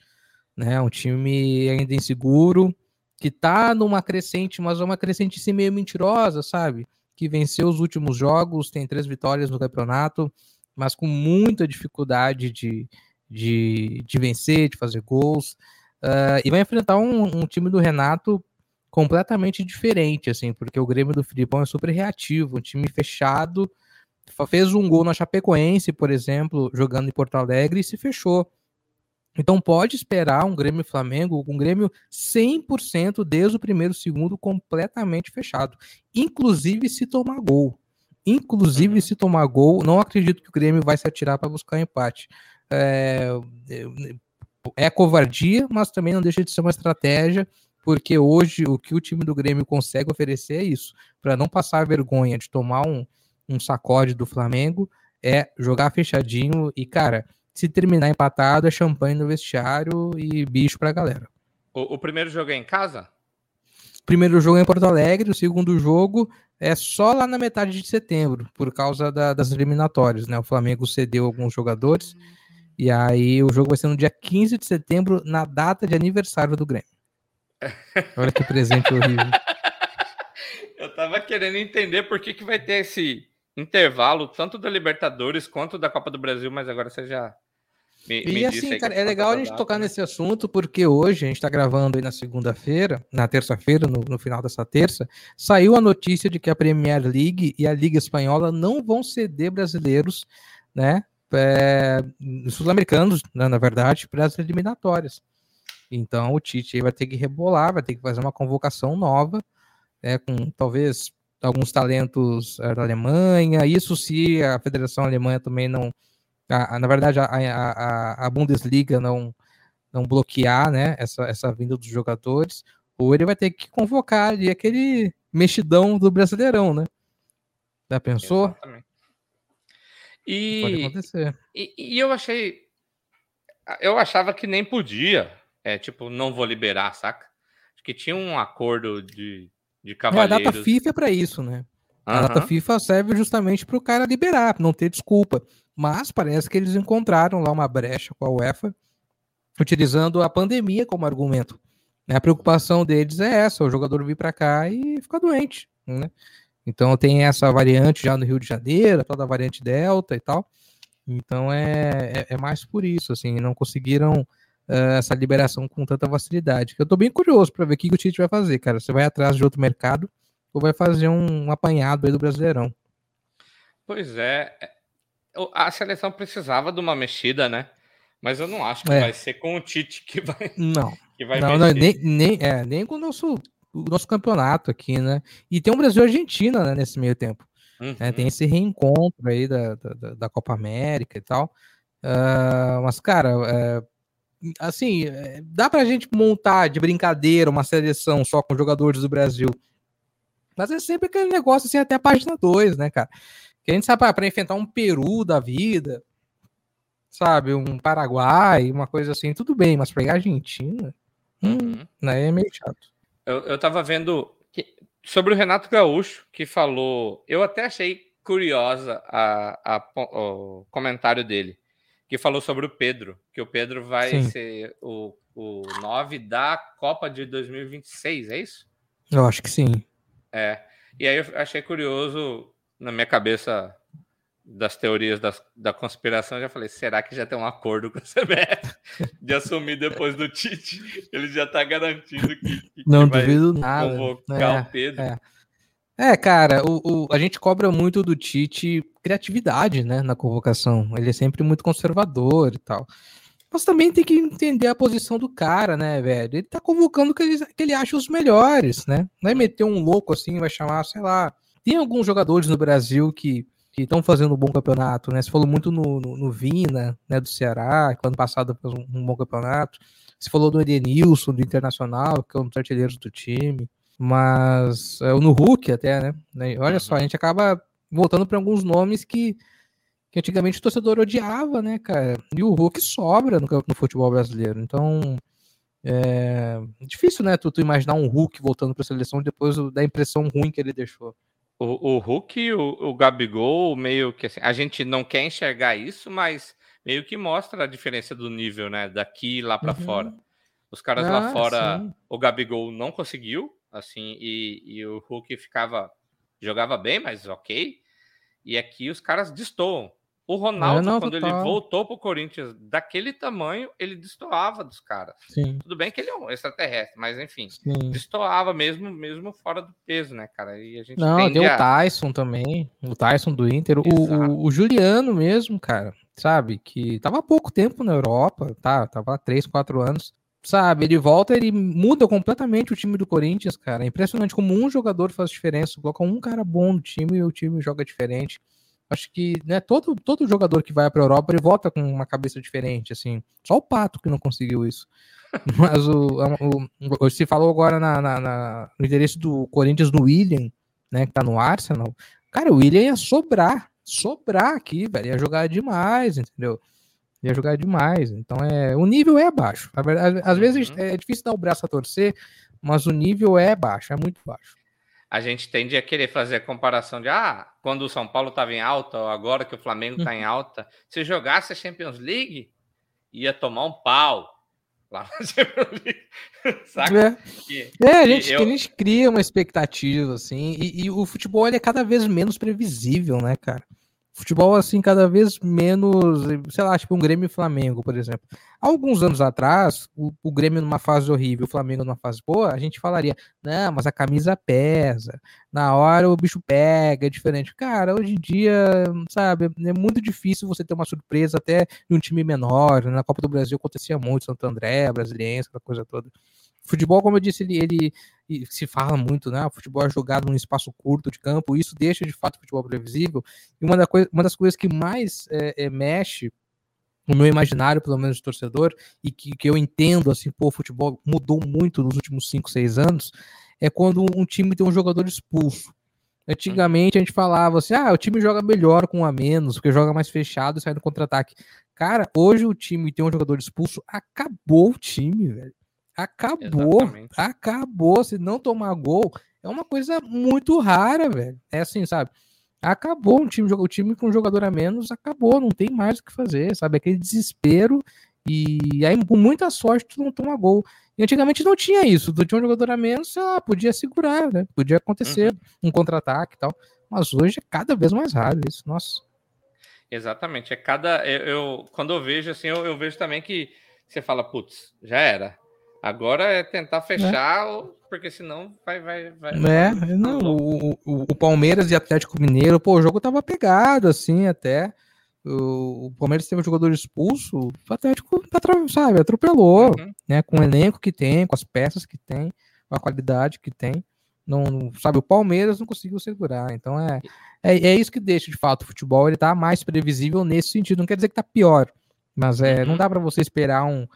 Né? Um time ainda inseguro, que tá numa crescente, mas é uma crescente assim, meio mentirosa, sabe? Que venceu os últimos jogos, tem três vitórias no campeonato, mas com muita dificuldade de, de, de vencer, de fazer gols. Ah, e vai enfrentar um, um time do Renato completamente diferente, assim, porque o Grêmio do Filipão é super reativo, um time fechado. Fez um gol na Chapecoense, por exemplo, jogando em Porto Alegre e se fechou. Então pode esperar um Grêmio Flamengo, um Grêmio 100% desde o primeiro segundo completamente fechado, inclusive se tomar gol. Inclusive se tomar gol, não acredito que o Grêmio vai se atirar para buscar empate. É, é covardia, mas também não deixa de ser uma estratégia, porque hoje o que o time do Grêmio consegue oferecer é isso, para não passar vergonha de tomar um, um sacode do Flamengo, é jogar fechadinho e, cara, se terminar empatado, é champanhe no vestiário e bicho pra galera. O, o primeiro jogo é em casa? Primeiro jogo é em Porto Alegre, o segundo jogo é só lá na metade de setembro, por causa da- das eliminatórias, né? O Flamengo cedeu alguns jogadores, e aí o jogo vai ser no dia 15 de setembro, na data de aniversário do Grêmio. Olha que presente horrível. Eu tava querendo entender por que, que vai ter esse intervalo, tanto da Libertadores quanto da Copa do Brasil, mas agora você já me, me E disse assim, cara, é é legal a gente tocar nesse assunto, porque hoje a gente tá gravando aí na segunda-feira, na terça-feira, no, no final dessa terça, saiu a notícia de que a Premier League e a Liga Espanhola não vão ceder brasileiros, né, é, sul-americanos, né, na verdade, para as eliminatórias. Então o Tite vai ter que rebolar, vai ter que fazer uma convocação nova, né, com talvez alguns talentos eh, da Alemanha, isso se a Federação Alemã também não a- a- na verdade, a, a- Bundesliga não, não bloquear né, essa, essa vinda dos jogadores, ou ele vai ter que convocar ali aquele mexidão do Brasileirão, né? Já pensou? Exatamente. Pode E, acontecer. e, e eu achei. Eu achava que nem podia. É tipo, não vou liberar, saca? Acho que tinha um acordo de, de É, a data FIFA é para isso, né? A data. FIFA serve justamente para o cara liberar, não ter desculpa. Mas parece que eles encontraram lá uma brecha com a UEFA, utilizando a pandemia como argumento. né? A preocupação deles é essa: o jogador vir para cá e ficar doente. Né? Então tem essa variante já no Rio de Janeiro, toda a variante Delta e tal. Então é, é, é mais por isso, assim, não conseguiram eh, essa liberação com tanta facilidade. Eu tô bem curioso para ver o que, que o Tite vai fazer, cara. Você vai atrás de outro mercado ou vai fazer um, um apanhado aí do Brasileirão? Pois é. é a seleção precisava de uma mexida, né? Mas eu não acho que É. vai ser com o Tite que vai, Não, que vai não, não, nem, nem, é, nem com o nosso, o nosso campeonato aqui, né? E tem um Brasil e Argentina né, nesse meio tempo. Uhum. né? Tem esse reencontro aí da, da, da- Copa América e tal. Ah, mas, cara, é, assim, é, dá pra gente montar de brincadeira uma seleção só com jogadores do Brasil. Mas é sempre aquele negócio assim, até a página 2, né, cara? Que a gente sabe, ah, pra enfrentar um Peru da vida, sabe, um Paraguai, uma coisa assim, tudo bem, mas pra ir à Argentina, hum, Uhum. né, é meio chato. Eu, eu tava vendo que- sobre o Renato Gaúcho, que falou. Eu até achei curiosa a, a o comentário dele, que falou sobre o Pedro, que o Pedro vai Sim. ser o, o 9 da Copa de 2026, é isso? Eu acho que sim. É. E aí eu achei curioso, na minha cabeça, das teorias das- da conspiração, eu já falei, será que já tem um acordo com a CBF de assumir depois do Tite? Ele já tá garantindo que, que Não vai duvido nada. convocar É. o Pedro. é. É, cara, o, o- a gente cobra muito do Tite criatividade, né, na convocação. Ele é sempre muito conservador e tal. Mas também tem que entender a posição do cara, né, velho? Ele tá convocando que ele, que ele acha os melhores, né? Não é meter um louco assim, vai chamar, sei lá. Tem alguns jogadores no Brasil que estão fazendo um bom campeonato, né? Você falou muito no, no, no Vina, né, do Ceará, que ano passado fez um, um bom campeonato. Você falou do Edenilson, do Internacional, que é um dos artilheiros do time. Mas é, no Hulk até, né? né? Olha só, a gente acaba voltando para alguns nomes que, que antigamente o torcedor odiava, né, cara? E o Hulk sobra no, no futebol brasileiro. Então, é difícil, né, tu, tu imaginar um Hulk voltando para a seleção depois da impressão ruim que ele deixou. O, o Hulk e o, o Gabigol, meio que assim, a gente não quer enxergar isso, mas meio que mostra a diferença do nível, né? Daqui lá para Uhum. fora. Os caras lá Ah, fora, sim. o Gabigol não conseguiu, assim, e, e o Hulk ficava, jogava bem, mas ok. E aqui os caras destoam. O Ronaldo, não, quando ele total. voltou pro Corinthians daquele tamanho, ele destoava dos caras. Sim, Tudo bem que ele é um extraterrestre, mas enfim, sim. destoava mesmo, mesmo fora do peso, né, cara? E a gente Não, tende tem o a- Tyson também, o Tyson do Inter, o, o, o Juliano mesmo, cara, sabe, que tava há pouco tempo na Europa, tá, tava há 3, 4 anos, sabe, ele volta, ele muda completamente o time do Corinthians, cara, é impressionante como um jogador faz diferença, coloca um cara bom no time e o time joga diferente. Acho que né, todo, todo jogador que vai para a Europa ele volta com uma cabeça diferente, assim. Só o Pato que não conseguiu isso. Mas o, o- o- se falou agora na, na- na- no interesse do Corinthians no William, né, que tá no Arsenal. Cara, o William ia sobrar, sobrar aqui, velho, ia jogar demais, entendeu? Ia jogar demais. Então é, o nível é baixo. Às vezes Uhum. é difícil dar o braço a torcer, mas o nível é baixo, é muito baixo. a gente tende a querer fazer a comparação de ah, quando o São Paulo estava em alta, ou agora que o Flamengo está Uhum. em alta, se jogasse a Champions League, ia tomar um pau lá na Champions League. Saca? É. Que- É, a E gente, eu- a gente cria uma expectativa, assim, e, e o futebol é cada vez menos previsível, né, cara? Futebol, assim, cada vez menos, sei lá, tipo um Grêmio e Flamengo, por exemplo. Há alguns anos atrás, o, o Grêmio numa fase horrível, o Flamengo numa fase boa, a gente falaria, não, mas a camisa pesa, na hora o bicho pega, é diferente. Cara, hoje em dia, sabe, é muito difícil você ter uma surpresa até em um time menor. Na Copa do Brasil acontecia muito, Santo André, Brasiliense, aquela coisa toda. Futebol, como eu disse, ele, ele se fala muito, né? O futebol é jogado num espaço curto de campo, isso deixa de fato o futebol previsível. E uma, da uma das coisas que mais é, é, mexe no meu imaginário, pelo menos de torcedor, e que, que eu entendo assim, pô, o futebol mudou muito nos últimos 5, 6 anos, é quando um time tem um jogador expulso. Antigamente a gente falava assim: ah, o time joga melhor com um a menos, porque joga mais fechado e sai no contra-ataque. Cara, hoje o time tem um jogador expulso, acabou o time, velho. Acabou, Exatamente. acabou. Se não tomar gol, é uma coisa muito rara, velho. É assim, sabe? Acabou um time, o time com um jogador a menos, acabou, não tem mais o que fazer, sabe? Aquele desespero e aí com muita sorte tu não toma gol. E antigamente não tinha isso, tu tinha um jogador a menos, sei lá, podia segurar, né? Podia acontecer um contra-ataque e tal. Mas hoje é cada vez mais raro isso, nossa. Exatamente. É cada. Eu, eu- quando eu vejo assim, eu, eu vejo também que você fala, putz, já era. Agora é tentar fechar o porque senão vai. vai, vai é, vai, não, o, o, o, Palmeiras e Atlético Mineiro, pô, o jogo tava pegado, assim, até. O, o Palmeiras teve um jogador expulso, o Atlético, sabe, atropelou, uhum. né? Com o elenco que tem, com as peças que tem, com a qualidade que tem. Não, sabe, o Palmeiras não conseguiu segurar. Então é, é, é, isso que deixa de fato o futebol. Ele tá mais previsível nesse sentido. Não quer dizer que tá pior, mas é, uhum. não dá para você esperar um,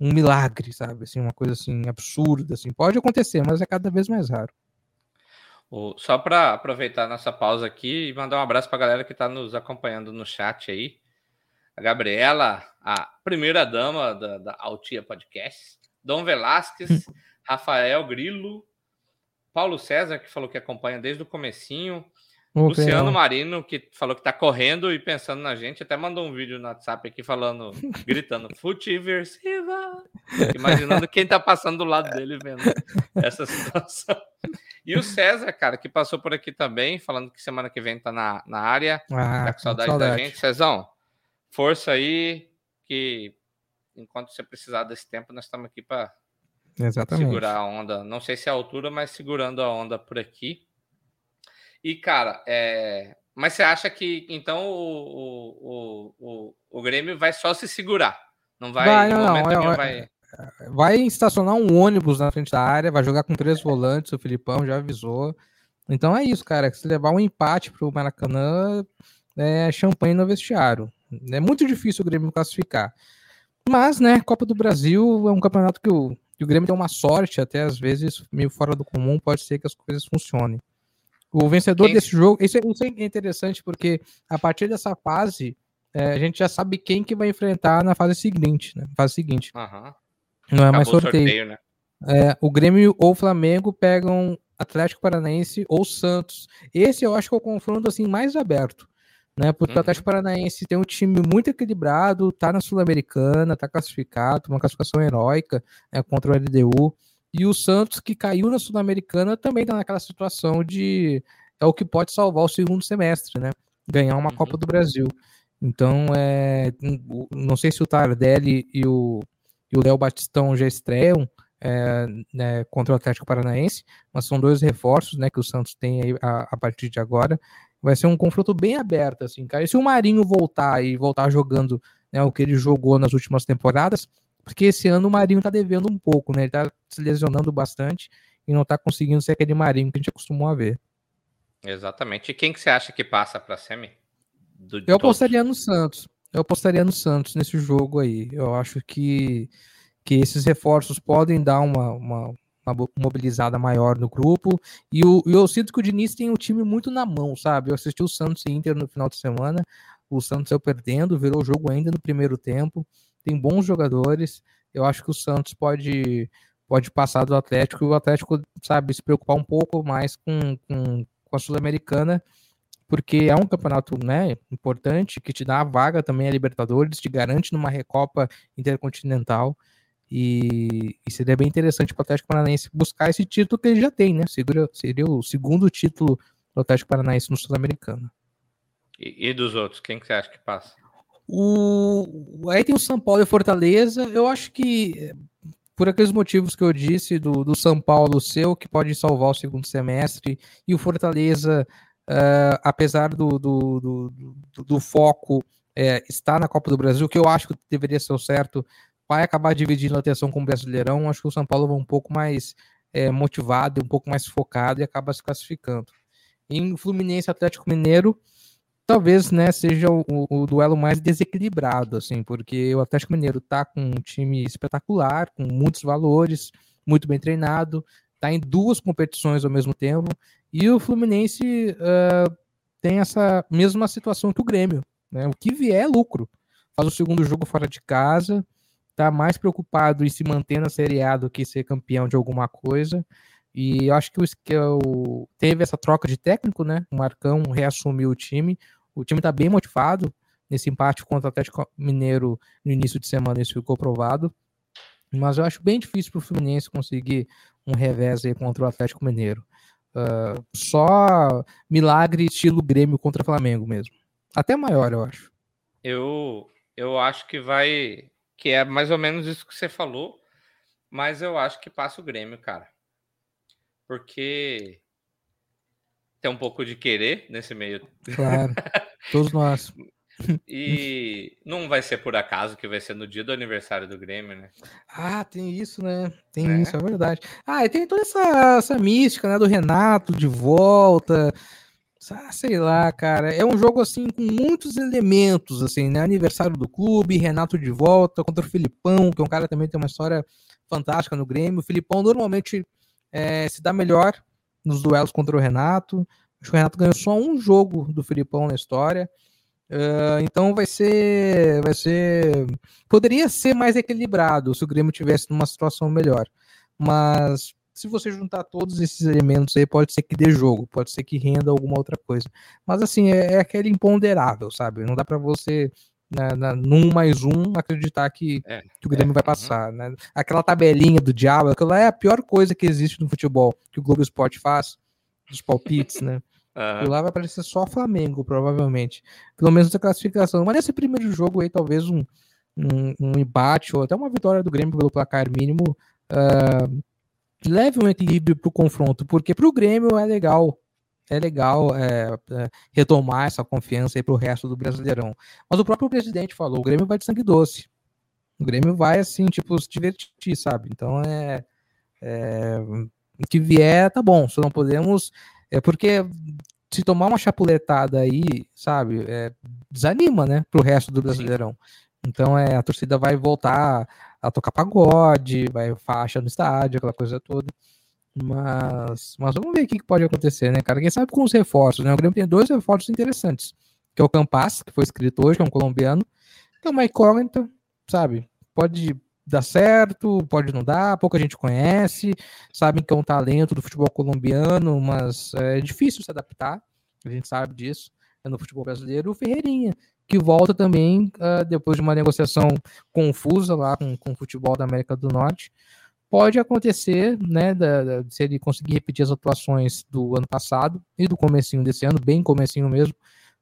um milagre, sabe? Assim, uma coisa assim absurda. Assim. Pode acontecer, mas é cada vez mais raro. Só para aproveitar nossa pausa aqui e mandar um abraço para a galera que está nos acompanhando no chat aí. A Gabriela, a primeira dama da, da Altia Podcast, Dom Velasquez, Rafael Grilo, Paulo César, que falou que acompanha desde o comecinho, Okay. Luciano Marino, que falou que tá correndo e pensando na gente, até mandou um vídeo no WhatsApp aqui falando, gritando, futiversiva, imaginando quem tá passando do lado dele vendo essa situação. E o César, cara, que passou por aqui também, falando que semana que vem tá na, na área, ah, tá com saudade, saudade, da gente. Cezão, força aí, que enquanto você precisar desse tempo, nós estamos aqui para segurar a onda. Não sei se é a altura, mas segurando a onda por aqui. E, cara, é... mas você acha que então o, o, o, o Grêmio vai só se segurar? Não vai. vai não, não, é, vai... vai estacionar um ônibus na frente da área, vai jogar com três volantes, o Filipão já avisou. Então é isso, cara. Se levar um empate para o Maracanã, é champanhe no vestiário. É muito difícil o Grêmio classificar. Mas, né, Copa do Brasil é um campeonato que o, que o Grêmio tem uma sorte, até às vezes meio fora do comum, pode ser que as coisas funcionem. O vencedor quem... desse jogo, isso é, isso é, interessante porque a partir dessa fase é, a gente já sabe quem que vai enfrentar na fase seguinte, né? Fase seguinte. Uhum. Não é mais sorteio. sorteio né? é, o Grêmio ou o Flamengo pegam Atlético Paranaense ou Santos. Esse eu acho que é o confronto assim mais aberto, né? Porque uhum. o Atlético Paranaense tem um time muito equilibrado, tá na Sul-Americana, tá classificado, uma classificação heróica né, contra o LDU. E o Santos, que caiu na Sul-Americana, também está naquela situação de é o que pode salvar o segundo semestre, né? Ganhar uma uhum. Copa do Brasil. Então, é, não sei se o Tardelli e o e o Léo Batistão já estreiam é, né, contra o Atlético Paranaense, mas são dois reforços né, que o Santos tem aí a, a, partir de agora. Vai ser um confronto bem aberto, assim, cara. E se o Marinho voltar e voltar jogando né, o que ele jogou nas últimas temporadas, porque esse ano o Marinho tá devendo um pouco, né? Ele tá se lesionando bastante e não tá conseguindo ser aquele Marinho que a gente acostumou a ver. Exatamente. E quem que você acha que passa para semi? Do, eu apostaria no Santos. Eu apostaria no Santos nesse jogo aí. Eu acho que, que esses reforços podem dar uma, uma, uma mobilizada maior no grupo. E, o, eu sinto que o Diniz tem o time muito na mão, sabe? Eu assisti o Santos e Inter no final de semana. O Santos saiu perdendo, virou o jogo ainda no primeiro tempo tem bons jogadores. Eu acho que o Santos pode, pode passar do Atlético e o Atlético, sabe, se preocupar um pouco mais com, com, com a Sul-Americana, porque é um campeonato né, importante que te dá a vaga também a Libertadores, te garante numa Recopa Intercontinental. E, e, seria bem interessante para o Atlético Paranaense buscar esse título que ele já tem, né? Seria, seria o segundo título do Atlético Paranaense no Sul-Americano. E, e, dos outros, quem que você acha que passa? O, aí tem o São Paulo e Fortaleza. Eu acho que, por aqueles motivos que eu disse, do, do São Paulo seu, que pode salvar o segundo semestre, e o Fortaleza, uh, apesar do, do, do, do foco é, estar na Copa do Brasil, que eu acho que deveria ser o certo, vai acabar dividindo a atenção com o Brasileirão. Acho que o São Paulo vai um pouco mais é, motivado, um pouco mais focado e acaba se classificando. Em Fluminense Atlético Mineiro, talvez né, seja o, o, duelo mais desequilibrado, assim, porque o Atlético Mineiro tá com um time espetacular, com muitos valores, muito bem treinado, tá em duas competições ao mesmo tempo, e o Fluminense uh, tem essa mesma situação que o Grêmio, né? O que vier é lucro. Faz o segundo jogo fora de casa, tá mais preocupado em se manter na Série A do que ser campeão de alguma coisa. E eu acho que o, o teve essa troca de técnico, né? O Marcão reassumiu o time. O time está bem motivado nesse empate contra o Atlético Mineiro no início de semana, isso ficou provado. Mas eu acho bem difícil para o Fluminense conseguir um revés aí contra o Atlético Mineiro. Uh, só milagre estilo Grêmio contra Flamengo mesmo. Até maior, eu acho. Eu, eu acho que vai. Que é mais ou menos isso que você falou, mas eu acho que passa o Grêmio, cara. porque tem um pouco de querer nesse meio. Claro, todos nós. E não vai ser por acaso que vai ser no dia do aniversário do Grêmio, né? Ah, tem isso, né? Tem É. isso, é verdade. Ah, e tem toda essa, essa mística, né? Do Renato de volta. Ah, sei lá, cara. É um jogo, assim, com muitos elementos, assim, né? Aniversário do clube, Renato de volta contra o Filipão, que é um cara que também tem uma história fantástica no Grêmio. O Filipão normalmente é, se dá melhor nos duelos contra o Renato. Acho que o Renato ganhou só um jogo do Filipão na história. Ah, então vai ser, vai ser, poderia ser mais equilibrado se o Grêmio tivesse numa situação melhor. Mas se você juntar todos esses elementos aí, pode ser que dê jogo, pode ser que renda alguma outra coisa. Mas assim, é, é aquele imponderável, sabe? Não dá para você na, na, num mais um acreditar que, É, que o Grêmio é, vai uhum. passar, né? Aquela tabelinha do diabo, aquilo lá é a pior coisa que existe no futebol, que o Globo Esporte faz, dos palpites, né? Aham. E lá vai aparecer só Flamengo, provavelmente. Pelo menos a classificação. Mas nesse primeiro jogo aí, talvez um, um, um embate ou até uma vitória do Grêmio pelo placar mínimo ah, leve um equilíbrio pro confronto. Porque pro Grêmio é legal. É legal é, é, retomar essa confiança aí pro resto do Brasileirão. Mas o próprio presidente falou: o Grêmio vai de sangue doce. O Grêmio vai, assim, tipo, se divertir, sabe? Então é. é o que vier, tá bom. Só não podemos. É porque se tomar uma chapuletada aí, sabe, é, desanima, né, pro resto do Brasileirão. Então é, a torcida vai voltar a tocar pagode, vai faixa no estádio, aquela coisa toda. Mas, mas vamos ver o que pode acontecer, né, cara? Quem sabe com os reforços, né? O Grêmio tem dois reforços interessantes, que é o Campas, que foi escrito hoje, que é um colombiano, que é uma incógnita, sabe? Pode dar certo, pode não dar, pouca gente conhece, sabem que é um talento do futebol colombiano, mas é difícil se adaptar, a gente sabe disso, é no futebol brasileiro. O Ferreirinha, que volta também ah, depois de uma negociação confusa lá com, com o futebol da América do Norte. Pode acontecer, né, da- da- se ele conseguir repetir as atuações do ano passado e do comecinho desse ano, bem comecinho mesmo,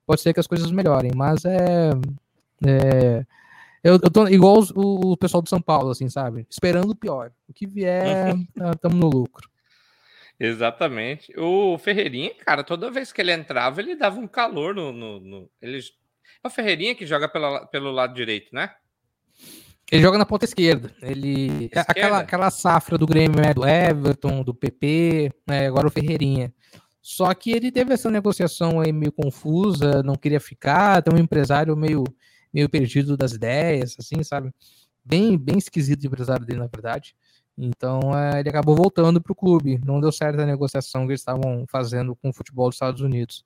pode ser que as coisas melhorem, mas é... é eu, eu tô igual os- o, o pessoal do São Paulo, assim, sabe? Esperando o pior. O que vier, estamos no lucro. Exatamente. O Ferreirinha, cara, toda vez que ele entrava, ele dava um calor no. no, no- ele... É o Ferreirinha que joga pela, pelo lado direito, né? Ele joga na ponta esquerda. Ele. Esquerda? Aquela, aquela safra do Grêmio, né, do Everton, do PP, né, agora o Ferreirinha. Só que ele teve essa negociação aí meio confusa, não queria ficar, tem um empresário meio, meio perdido das ideias, assim, sabe? Bem, bem esquisito o empresário dele, na verdade. Então é, ele acabou voltando para o clube. Não deu certo a negociação que eles estavam fazendo com o futebol dos Estados Unidos.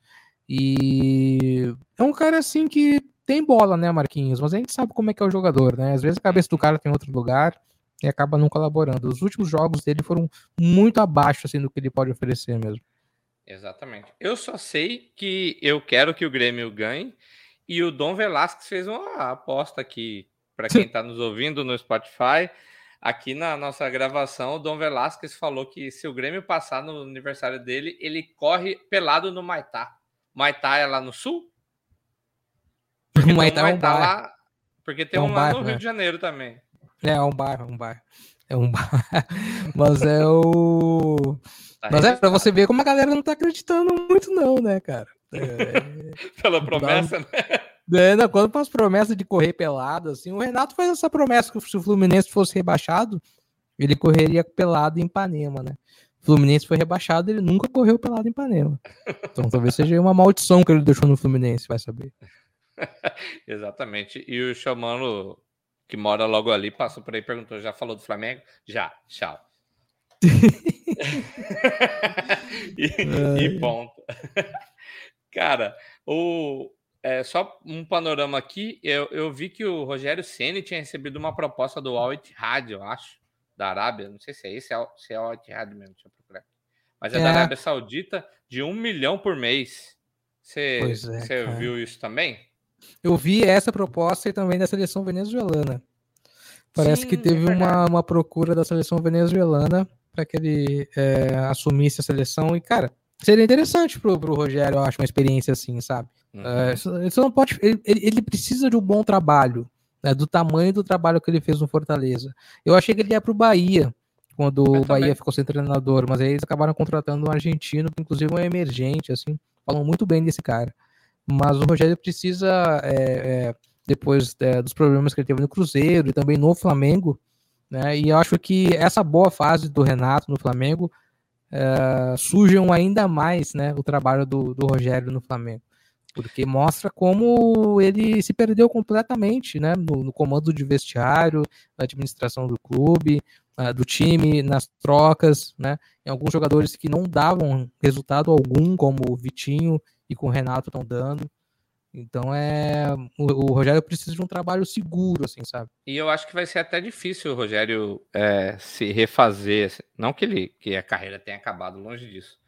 E é um cara assim que tem bola, né, Marquinhos? Mas a gente sabe como é que é o jogador, né? Às vezes a cabeça do cara tem outro lugar e acaba não colaborando. Os últimos jogos dele foram muito abaixo assim do que ele pode oferecer mesmo. Exatamente. Eu só sei que eu quero que o Grêmio ganhe. E o Dom Velasquez fez uma aposta aqui, para quem está nos ouvindo no Spotify. Aqui na nossa gravação, o Dom Velasquez falou que se o Grêmio passar no aniversário dele, ele corre pelado no Maitá. Maitá é lá no sul? Tem Maitá é um bairro. lá. Porque tem É um um, lá bairro, no Rio né? de Janeiro também. É, é um bairro, é um bairro. É um bairro. Mas é o. Tá Mas é pra você ver como a galera não tá acreditando muito, não, né, cara? É, Pela promessa, né? É, não, quando faz promessa de correr pelado, assim, o Renato faz essa promessa que se o Fluminense fosse rebaixado, ele correria pelado em Ipanema, né? O Fluminense foi rebaixado, ele nunca correu pelado em Ipanema. Então talvez seja uma maldição que ele deixou no Fluminense, vai saber. Exatamente. E o Chamano, que mora logo ali, passou por aí e perguntou: já falou do Flamengo? Já, tchau. e, e ponto. Cara, o, é, só um panorama aqui. Eu, eu vi que o Rogério Ceni tinha recebido uma proposta do Al Ittihad, eu acho, da Arábia. Não sei se é esse, se é o Al Ittihad mesmo, deixa eu procurar. Mas é, É. da Arábia Saudita, de um milhão por mês. Você é, você viu isso também? Eu vi essa proposta e também da seleção venezuelana. Parece que Sim, é teve uma, verdade. uma procura da seleção venezuelana para que ele é, assumisse a seleção. E, cara, seria interessante pro, pro Rogério, eu acho, uma experiência assim, sabe? Uhum. É, isso- isso não pode. Ele, ele- ele precisa de um bom trabalho, né, do tamanho do trabalho que ele fez no Fortaleza. Eu achei que ele ia pro Bahia quando o Bahia também. ficou sem treinador, mas aí eles acabaram contratando um argentino, que inclusive é um emergente, assim, falam muito bem desse cara. Mas o Rogério precisa, é, é, depois é, dos problemas que ele teve no Cruzeiro e também no Flamengo, né? E eu acho que essa boa fase do Renato no Flamengo é, sujam ainda mais né, o trabalho do, do Rogério no Flamengo. Porque mostra como ele se perdeu completamente né, no, no comando de vestiário, na administração do clube, uh, do time, nas trocas, né? Em alguns jogadores que não davam resultado algum, como o Vitinho e com o Renato estão dando. Então é o, o, Rogério precisa de um trabalho seguro, assim, sabe? E eu acho que vai ser até difícil o Rogério é, se refazer, assim, não que ele que a carreira tenha acabado longe disso,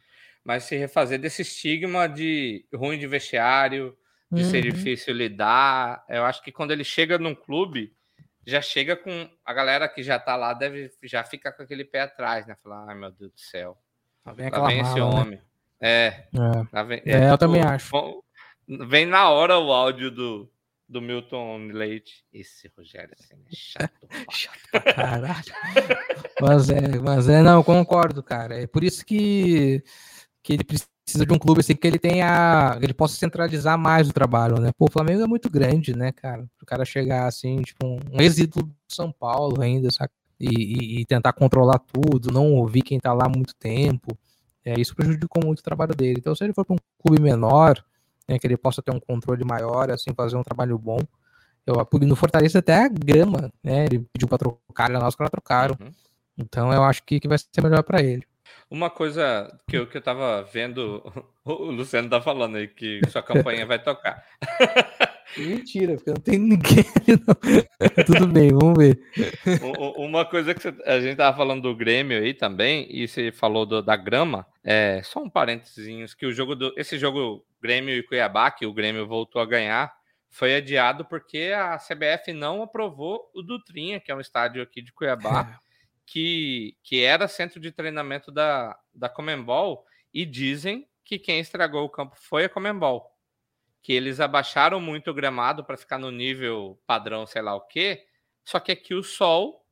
mas se refazer desse estigma de ruim de vestiário, de uhum. ser difícil lidar. Eu acho que quando ele chega num clube, já chega com a galera que já tá lá deve já fica com aquele pé atrás, né? Falar, ai meu Deus do céu, lá vem, lá vem esse né? homem. É, é. Vem, é, é, eu tipo, também acho. Vem na hora o áudio do, do Milton Leite. Esse Rogério assim, é chato. chato pra caralho. mas é, mas é, não, concordo, cara. É por isso que, que ele precisa de um clube assim que ele tenha. ele possa centralizar mais o trabalho, né? Pô, o Flamengo é muito grande, né, cara? O cara chegar assim, tipo, um, um êxito do São Paulo ainda, sabe? E, e, e, tentar controlar tudo, não ouvir quem tá lá há muito tempo. É, isso prejudicou muito o trabalho dele. Então, se ele for para um clube menor, né, que ele possa ter um controle maior, assim, fazer um trabalho bom. Eu, no Fortaleza até a grama, né? Ele pediu para trocar, e nós que trocaram. Uhum. Então eu acho que, que vai ser melhor para ele. Uma coisa que eu, que eu tava vendo, o Luciano tá falando aí que sua campanha vai tocar. Mentira, porque não tem ninguém ali, não. Tudo bem, vamos ver. Uma coisa que você, a gente tava falando do Grêmio aí também, e você falou do, da grama, é, só um parênteses, que o jogo do. Esse jogo Grêmio e Cuiabá, que o Grêmio voltou a ganhar, foi adiado porque a CBF não aprovou o Dutrinha, que é um estádio aqui de Cuiabá, é. Que, que era centro de treinamento da, da Comembol, e dizem que quem estragou o campo foi a Comembol que eles abaixaram muito o gramado para ficar no nível padrão, sei lá o quê. Só que aqui o sol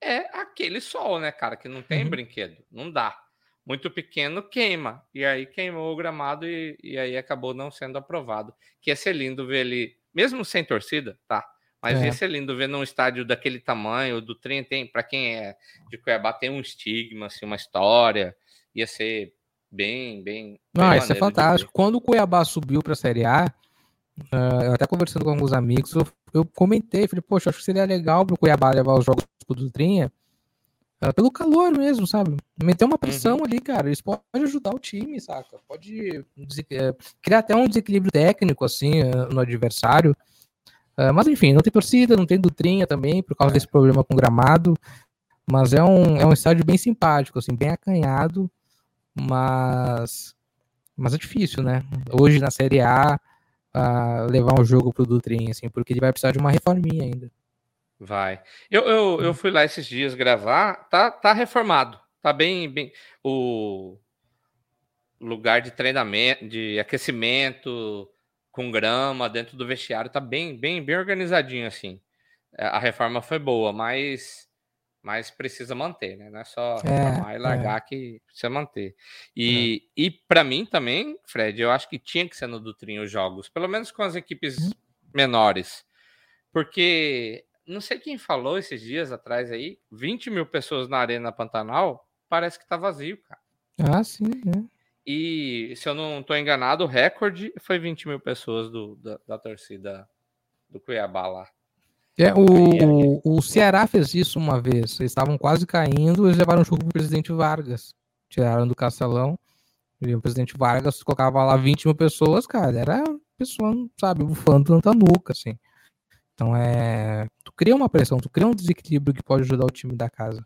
é aquele sol, né, cara, que não tem uhum. brinquedo, não dá. Muito pequeno queima. E aí queimou o gramado e, e aí acabou não sendo aprovado. Que ia ser lindo ver ele, mesmo sem torcida, tá? Mas é. ia ser lindo ver num estádio daquele tamanho, do trem tem, para quem é de Cuiabá, tem um estigma, assim, uma história. Ia ser bem, bem. Não, bem isso é fantástico. Quando o Cuiabá subiu para a Série A, uh, eu até conversando com alguns amigos, eu, eu comentei, falei, poxa, acho que seria legal para o Cuiabá levar os jogos pro Dutrinha, uh, pelo calor mesmo, sabe? Meter uma pressão uhum. ali, cara, isso pode ajudar o time, saca? Pode criar até um desequilíbrio técnico, assim, no adversário. Mas enfim, não tem torcida, não tem Dutrinha também, por causa desse problema com gramado. Mas é um, é um estádio bem simpático, assim, bem acanhado mas mas é difícil, né? Hoje na Série A uh, levar um jogo pro Dutrinha, assim, porque ele vai precisar de uma reforminha ainda. Vai. Eu, eu, eu fui lá esses dias gravar, tá, tá reformado, tá bem, bem. O lugar de treinamento, de aquecimento com grama dentro do vestiário tá bem, bem, bem organizadinho assim. A reforma foi boa, mas mas precisa manter, né? Não é só é, e largar é. que precisa manter. E, é. e para mim também, Fred, eu acho que tinha que ser no Dutrinho os jogos, pelo menos com as equipes uhum. menores. Porque não sei quem falou esses dias atrás aí, 20 mil pessoas na Arena Pantanal, parece que tá vazio, cara. Ah, sim, né? E se eu não estou enganado, o recorde foi 20 mil pessoas do, da, da torcida do Cuiabá lá. É, o, o Ceará fez isso uma vez. Eles estavam quase caindo, eles levaram um jogo para o presidente Vargas. Tiraram do Castelão. E o presidente Vargas colocava lá 20 mil pessoas, cara. Era pessoa, sabe, bufando tanta nuca, assim. Então é. Tu cria uma pressão, tu cria um desequilíbrio que pode ajudar o time da casa.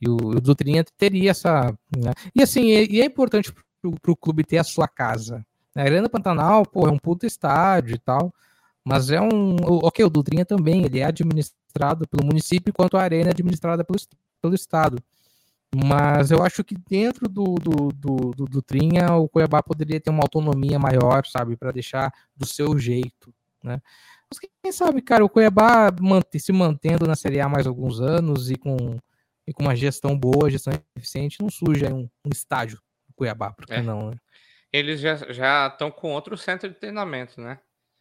E o, o Dutrinha teria essa. Né? E assim, e, e é importante para o clube ter a sua casa. A Arena Pantanal, pô, é um puto estádio e tal. Mas é um. Ok, o Dutrinha também, ele é administrado pelo município, enquanto a arena é administrada pelo, pelo Estado. Mas eu acho que dentro do, do, do, do Dutrinha, o Cuiabá poderia ter uma autonomia maior, sabe, para deixar do seu jeito, né? Mas quem sabe, cara, o Cuiabá se mantendo na Série A mais alguns anos e com e com uma gestão boa, gestão eficiente, não surge um, um estádio Cuiabá, porque é. não, né? Eles já estão com outro centro de treinamento, né?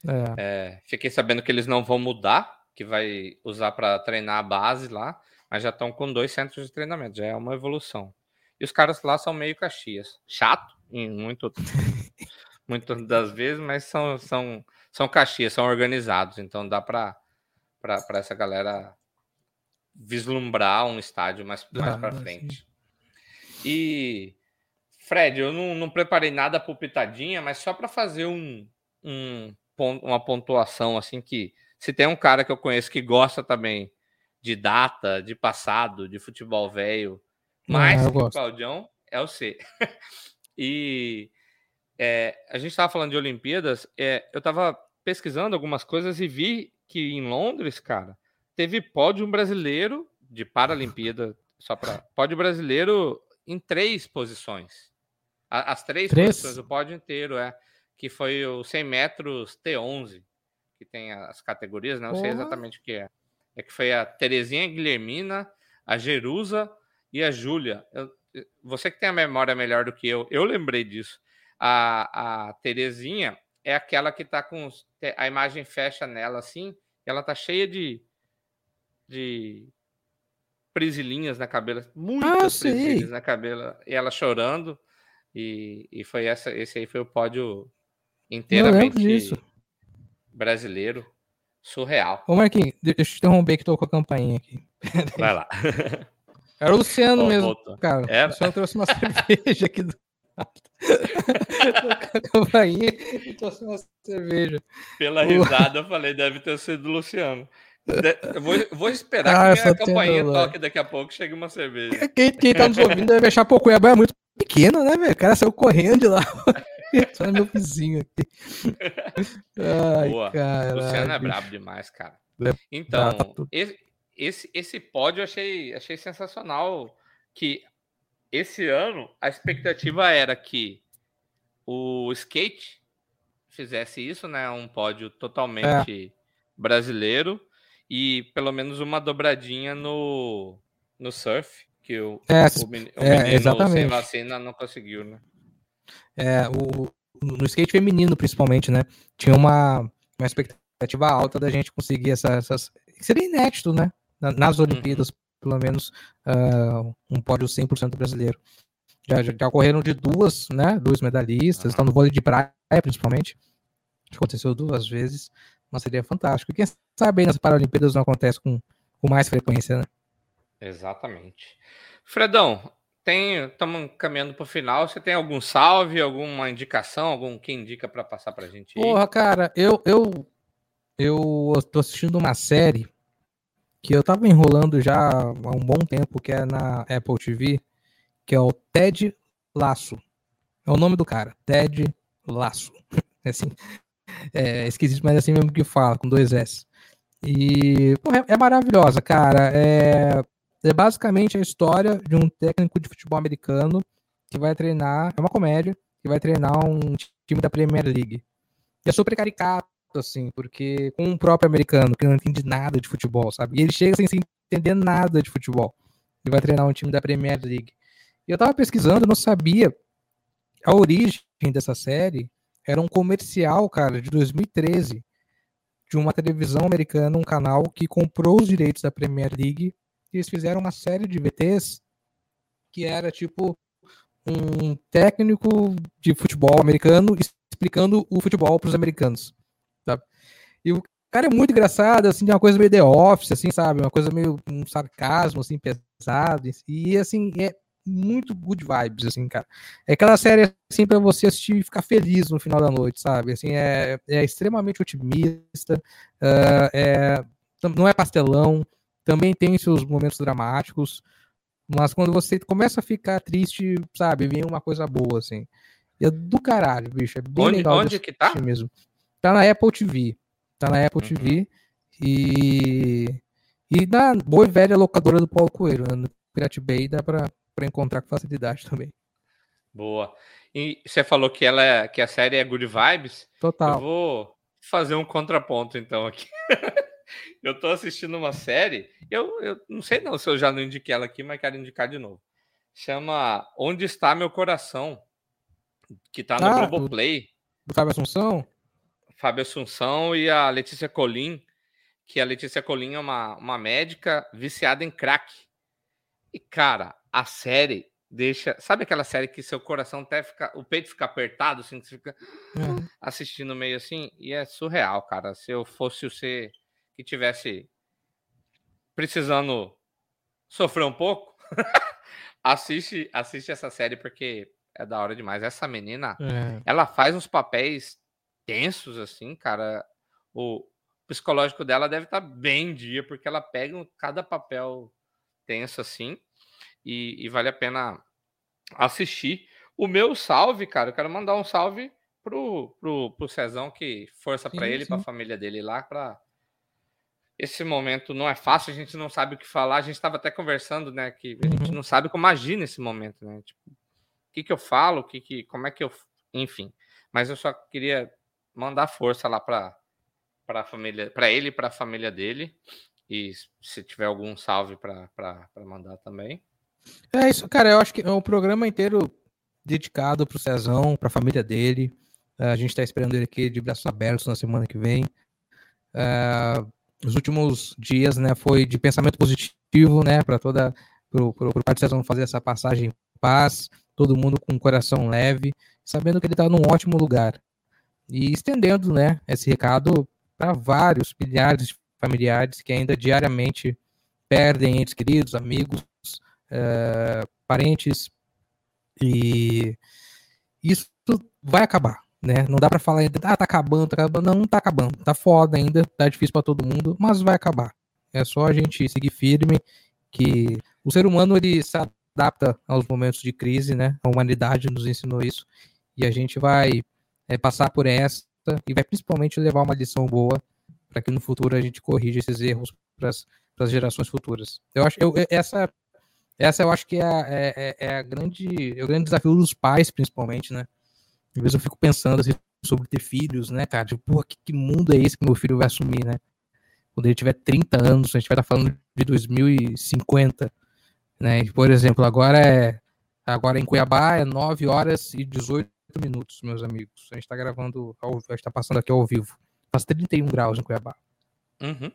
É. É, fiquei sabendo que eles não vão mudar, que vai usar para treinar a base lá, mas já estão com dois centros de treinamento, já é uma evolução. E os caras lá são meio caxias. Chato, em muito, muitas das vezes, mas são, são, são caxias, são organizados, então dá para essa galera vislumbrar um estádio mais, mais para frente. E, Fred, eu não, não preparei nada para pitadinha, mas só para fazer um, um, uma pontuação assim que se tem um cara que eu conheço que gosta também de data, de passado, de futebol velho, mais ah, que o Claudião, é o C. e é, a gente estava falando de Olimpíadas, é, eu estava pesquisando algumas coisas e vi que em Londres, cara, teve pódio brasileiro de Paralimpíada, só para pódio brasileiro em três posições. As três, três? posições, o pódio inteiro, é. Que foi o 100 metros T11, que tem as categorias, não sei exatamente o que é. É que foi a Terezinha Guilhermina, a Jerusa e a Júlia. Você que tem a memória melhor do que eu, eu lembrei disso. A, a Terezinha é aquela que tá com. A imagem fecha nela assim, ela tá cheia de de prisilinhas na cabelo, muitas ah, prisilinhas na cabelo, e ela chorando, e, e foi essa, esse aí foi o pódio inteiramente brasileiro, surreal. Ô Marquinhos, deixa eu te interromper que tô com a campainha aqui. Vai lá. Era o Luciano oh, mesmo, voltou. cara. Era? O Luciano trouxe uma cerveja aqui do campainha e trouxe uma cerveja. Pela risada, eu falei, deve ter sido o Luciano. Eu vou, vou esperar ah, que a campainha tendo, toque daqui a pouco chegue uma cerveja. Quem, quem tá nos ouvindo deve achar, Cuiabá é muito pequeno, né, velho? O cara saiu correndo de lá. Só meu vizinho aqui. Ai, Boa. Caralho. Luciano é brabo demais, cara. É então, esse, esse, esse pódio eu achei, achei sensacional. Que esse ano a expectativa era que o skate fizesse isso, né? Um pódio totalmente é. brasileiro e pelo menos uma dobradinha no, no surf, que o, é, o, menino, é, exatamente. sem vacina não conseguiu, né? É, o, no skate feminino, principalmente, né? Tinha uma, uma expectativa alta da gente conseguir essa, essas. Seria inédito, né? Nas Olimpíadas, uhum. pelo menos, uh, um pódio 100% brasileiro. Já, já, já, ocorreram de duas, né? Dois medalhistas, uhum. estão no vôlei de praia, principalmente. Aconteceu duas vezes, mas seria fantástico. Quem sabe nas Paralimpíadas não acontece com, com mais frequência, né? Exatamente. Fredão, estamos caminhando para o final. Você tem algum salve, alguma indicação, algum que indica para passar para a gente? Aí? Porra, cara, eu eu eu tô assistindo uma série que eu tava enrolando já há um bom tempo, que é na Apple TV, que é o Ted Laço. É o nome do cara, Ted Laço. É assim, é esquisito, mas é assim mesmo que fala, com dois S. E pô, é, é, maravilhosa, cara. É, é basicamente a história de um técnico de futebol americano que vai treinar, é uma comédia, que vai treinar um time da Premier League. E é super caricato, assim, porque com um próprio americano que não entende nada de futebol, sabe? E ele chega sem, entender nada de futebol. E vai treinar um time da Premier League. E eu tava pesquisando, não sabia a origem dessa série. Era um comercial, cara, de 2013 de uma televisão americana, um canal que comprou os direitos da Premier League eles fizeram uma série de VTs que era tipo um técnico de futebol americano explicando o futebol para os americanos, sabe? E o cara é muito engraçado, assim, uma coisa meio The Office, assim, sabe? Uma coisa meio um sarcasmo, assim, pesado. E, assim, é muito good vibes, assim, cara. É aquela série, assim, pra você assistir e ficar feliz no final da noite, sabe? Assim, é, é extremamente otimista, uh, é, não é pastelão, também tem seus momentos dramáticos, mas quando você começa a ficar triste, sabe, vem uma coisa boa, assim. E é do caralho, bicho, é bem onde, legal. Onde que tá? Mesmo. Tá na Apple TV. Tá na Apple uhum. TV e... E na boa e velha locadora do Paulo Coelho, né? no Pirate Bay dá pra para encontrar com facilidade também. Boa. E você falou que ela é, que a série é good vibes. Total. Eu vou fazer um contraponto então aqui. eu tô assistindo uma série, eu, eu não sei não se eu já não indiquei ela aqui, mas quero indicar de novo. Chama Onde Está Meu Coração, que tá no Ah, Globoplay. Do Fábio Assunção? Fábio Assunção e a Letícia Colim, que a Letícia Colim é uma, uma médica viciada em crack. E, cara, a série deixa. Sabe aquela série que seu coração até fica. O peito fica apertado, assim, que você fica É. assistindo meio assim? E é surreal, cara. Se eu fosse você que tivesse precisando sofrer um pouco, assiste, assiste essa série porque é da hora demais. Essa menina, É. ela faz uns papéis tensos, assim, cara. O psicológico dela deve estar bem em dia, porque ela pega cada papel tenso, assim, e, e vale a pena assistir. O meu salve, cara, eu quero mandar um salve pro, pro, pro Cezão, que força para ele, para a família dele lá, para esse momento não é fácil, a gente não sabe o que falar. A gente estava até conversando, né, que a gente Uhum. não sabe como agir nesse momento, né? Tipo, o que que eu falo, o que que, como é que eu, enfim. Mas eu só queria mandar força lá para para família, para ele e para a família dele. E se tiver algum salve para mandar também. É isso, cara. Eu acho que é um programa inteiro dedicado pro Cezão, pra família dele. A gente tá esperando ele aqui de braços abertos na semana que vem. Eh, os últimos dias, né, foi de pensamento positivo, né, para toda pro, pro, pro fazer essa passagem em paz, todo mundo com o coração leve, sabendo que ele tá num ótimo lugar. E estendendo, né, esse recado para vários milhares de familiares que ainda diariamente perdem entes queridos, amigos, eh, parentes e isso vai acabar, né? Não dá para falar ainda, ah, tá acabando, tá acabando. Não, não tá acabando. Tá foda ainda, tá difícil para todo mundo, mas vai acabar. É só a gente seguir firme que o ser humano ele se adapta aos momentos de crise, né? A humanidade nos ensinou isso e a gente vai eh, passar por essa e vai principalmente levar uma lição boa para que no futuro a gente corrija esses erros para as gerações futuras. Eu acho eu, essa essa eu acho que é, é, é- é a grande, é o grande desafio dos pais, principalmente, né? Às vezes eu fico pensando assim, sobre ter filhos, né, cara? Tipo, porra, que, que mundo é esse que meu filho vai assumir, né? Quando ele tiver 30 anos, a gente vai estar falando de 2050, né? E, por exemplo, agora é agora em Cuiabá é 9 horas e 18 minutos, meus amigos. A gente tá gravando, ao, a gente tá passando aqui ao vivo. Faz 31 graus em Cuiabá. Uhum.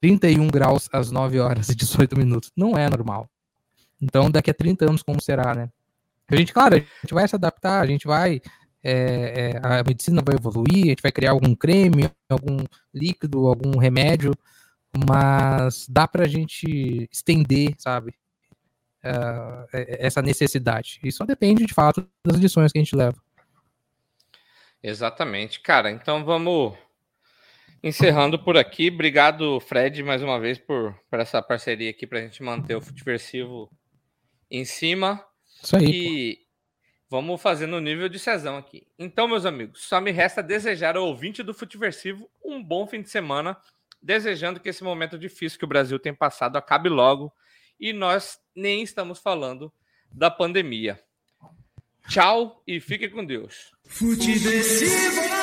31 graus às 9 horas e 18 minutos. Não é normal. Então, daqui a 30 anos, como será, né? A gente, claro, a gente vai se adaptar, a gente vai. é, é, a medicina vai evoluir, a gente vai criar algum creme, algum líquido, algum remédio, mas dá pra gente estender, sabe? é- essa necessidade. E só depende, de fato, das lições que a gente leva. Exatamente, cara. Então vamos encerrando por aqui. Obrigado, Fred, mais uma vez por, por essa parceria aqui para a gente manter o Futiversivo em cima. Isso aí. E vamos fazer no nível de Cezão aqui. Então, meus amigos, só me resta desejar ao ouvinte do Futiversivo um bom fim de semana, desejando que esse momento difícil que o Brasil tem passado acabe logo e nós nem estamos falando da pandemia. Tchau e fiquem com Deus. Futiversivo.